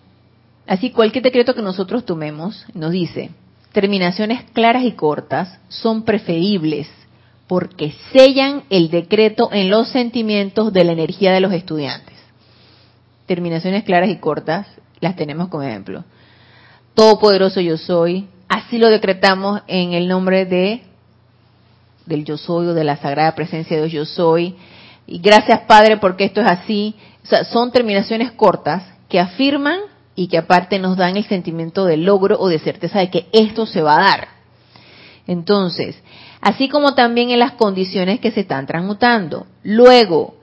así cualquier decreto que nosotros tomemos nos dice, terminaciones claras y cortas son preferibles porque sellan el decreto en los sentimientos de la energía de los estudiantes. Terminaciones claras y cortas las tenemos como ejemplo. Todopoderoso yo soy, así lo decretamos en el nombre de del yo soy o de la sagrada presencia de Dios yo soy. Y gracias Padre porque esto es así. O sea, son terminaciones cortas que afirman y que aparte nos dan el sentimiento de logro o de certeza de que esto se va a dar. Entonces, así como también en las condiciones que se están transmutando. Luego,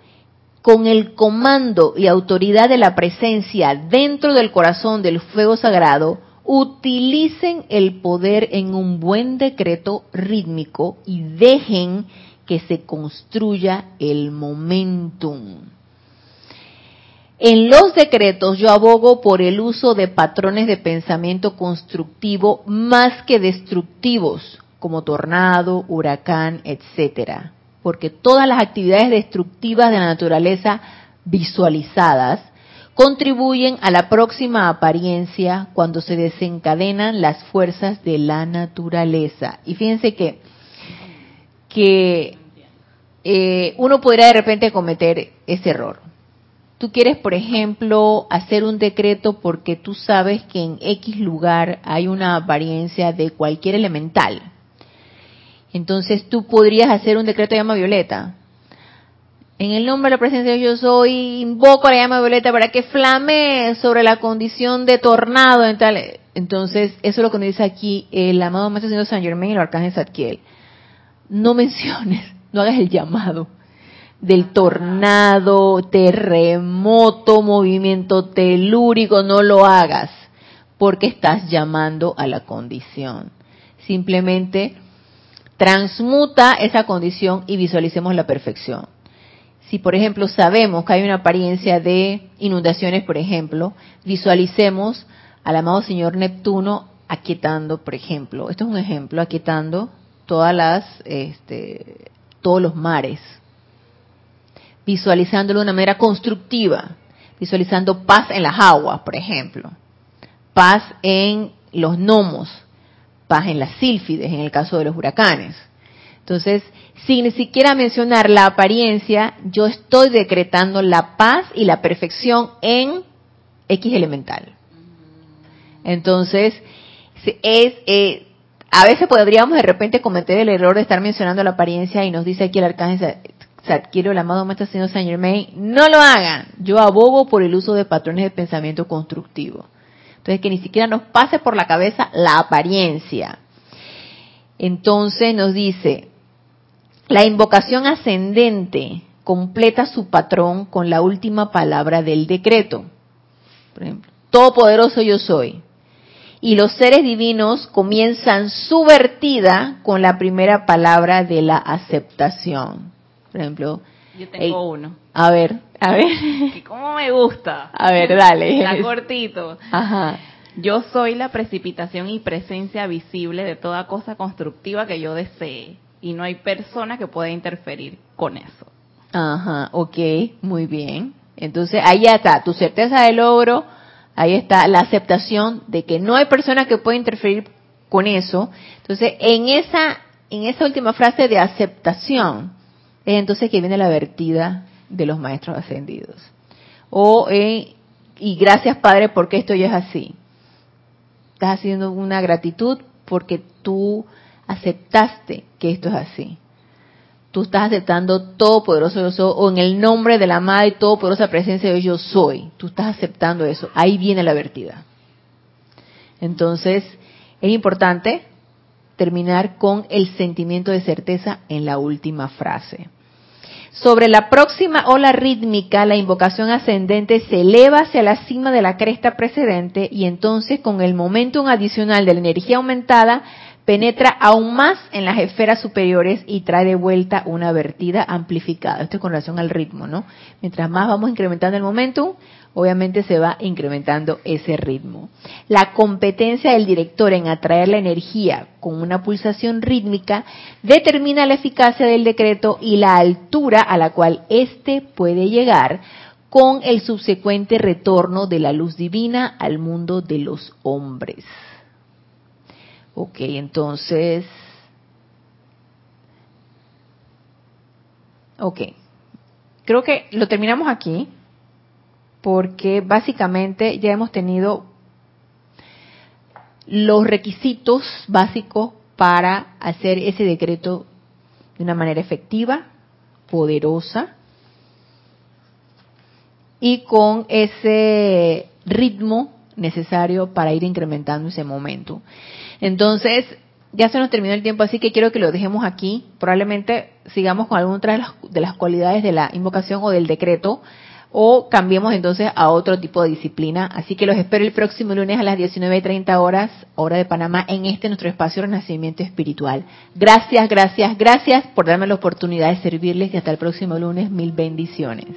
con el comando y autoridad de la presencia dentro del corazón del fuego sagrado, utilicen el poder en un buen decreto rítmico y dejen que se construya el momentum. En los decretos yo abogo por el uso de patrones de pensamiento constructivo más que destructivos, como tornado, huracán, etcétera, porque todas las actividades destructivas de la naturaleza visualizadas contribuyen a la próxima apariencia cuando se desencadenan las fuerzas de la naturaleza. Y fíjense que, que eh, uno podría de repente cometer ese error. Tú quieres, por ejemplo, hacer un decreto porque tú sabes que en X lugar hay una apariencia de cualquier elemental entonces tú podrías hacer un decreto de llama violeta. En el nombre de la presencia de Dios yo soy, invoco a la llama violeta para que flame sobre la condición de tornado. En tal. Entonces, eso es lo que nos dice aquí el amado Maestro Señor San Germain y el Arcángel Zadkiel. No menciones, no hagas el llamado del tornado, terremoto, movimiento telúrico, no lo hagas, porque estás llamando a la condición. Simplemente transmuta esa condición y visualicemos la perfección. Si, por ejemplo, sabemos que hay una apariencia de inundaciones, por ejemplo, visualicemos al amado señor Neptuno aquietando, por ejemplo, esto es un ejemplo, aquietando todas las, este, todos los mares, visualizándolo de una manera constructiva, visualizando paz en las aguas, por ejemplo, paz en los gnomos, paz en las sílfides, en el caso de los huracanes. Entonces, sin ni siquiera mencionar la apariencia, yo estoy decretando la paz y la perfección en X elemental. Entonces, es, eh, a veces podríamos de repente cometer el error de estar mencionando la apariencia y nos dice aquí el arcángel adquiero el amado Maestro Señor Saint Germain, no lo hagan. Yo abogo por el uso de patrones de pensamiento constructivo. Entonces, que ni siquiera nos pase por la cabeza la apariencia. Entonces nos dice, la invocación ascendente completa su patrón con la última palabra del decreto. Por ejemplo, Todopoderoso yo soy. Y los seres divinos comienzan su vertida con la primera palabra de la aceptación. Por ejemplo, yo tengo uno. A ver, a ver. ¿Cómo me gusta? A ver, dale. Está cortito. Ajá. Yo soy la precipitación y presencia visible de toda cosa constructiva que yo desee. Y no hay persona que pueda interferir con eso. Ajá, ok, muy bien. Entonces ahí está, tu certeza de logro, ahí está la aceptación de que no hay persona que pueda interferir con eso. Entonces, en esa, en esa última frase de aceptación, es entonces que viene la vertida de los maestros ascendidos. O, eh, y gracias Padre porque esto ya es así. Estás haciendo una gratitud porque tú aceptaste que esto es así. Tú estás aceptando todo poderoso yo soy, o en el nombre de la amada y todopoderosa presencia de yo soy. Tú estás aceptando eso. Ahí viene la vertida. Entonces, es importante terminar con el sentimiento de certeza en la última frase. Sobre la próxima ola rítmica, la invocación ascendente se eleva hacia la cima de la cresta precedente y entonces con el momentum adicional de la energía aumentada penetra aún más en las esferas superiores y trae de vuelta una vertida amplificada. Esto es con relación al ritmo, ¿no? Mientras más vamos incrementando el momentum, obviamente se va incrementando ese ritmo. La competencia del director en atraer la energía con una pulsación rítmica determina la eficacia del decreto y la altura a la cual éste puede llegar con el subsecuente retorno de la luz divina al mundo de los hombres. Ok, entonces... Ok, creo que lo terminamos aquí porque básicamente ya hemos tenido los requisitos básicos para hacer ese decreto de una manera efectiva, poderosa y con ese ritmo necesario para ir incrementando ese momento. Entonces, ya se nos terminó el tiempo, así que quiero que lo dejemos aquí. Probablemente sigamos con alguna de las, de las cualidades de la invocación o del decreto o cambiemos entonces a otro tipo de disciplina. Así que los espero el próximo lunes a las 19.30 horas, hora de Panamá, en este nuestro espacio Renacimiento Espiritual. Gracias, gracias, gracias por darme la oportunidad de servirles y hasta el próximo lunes. Mil bendiciones.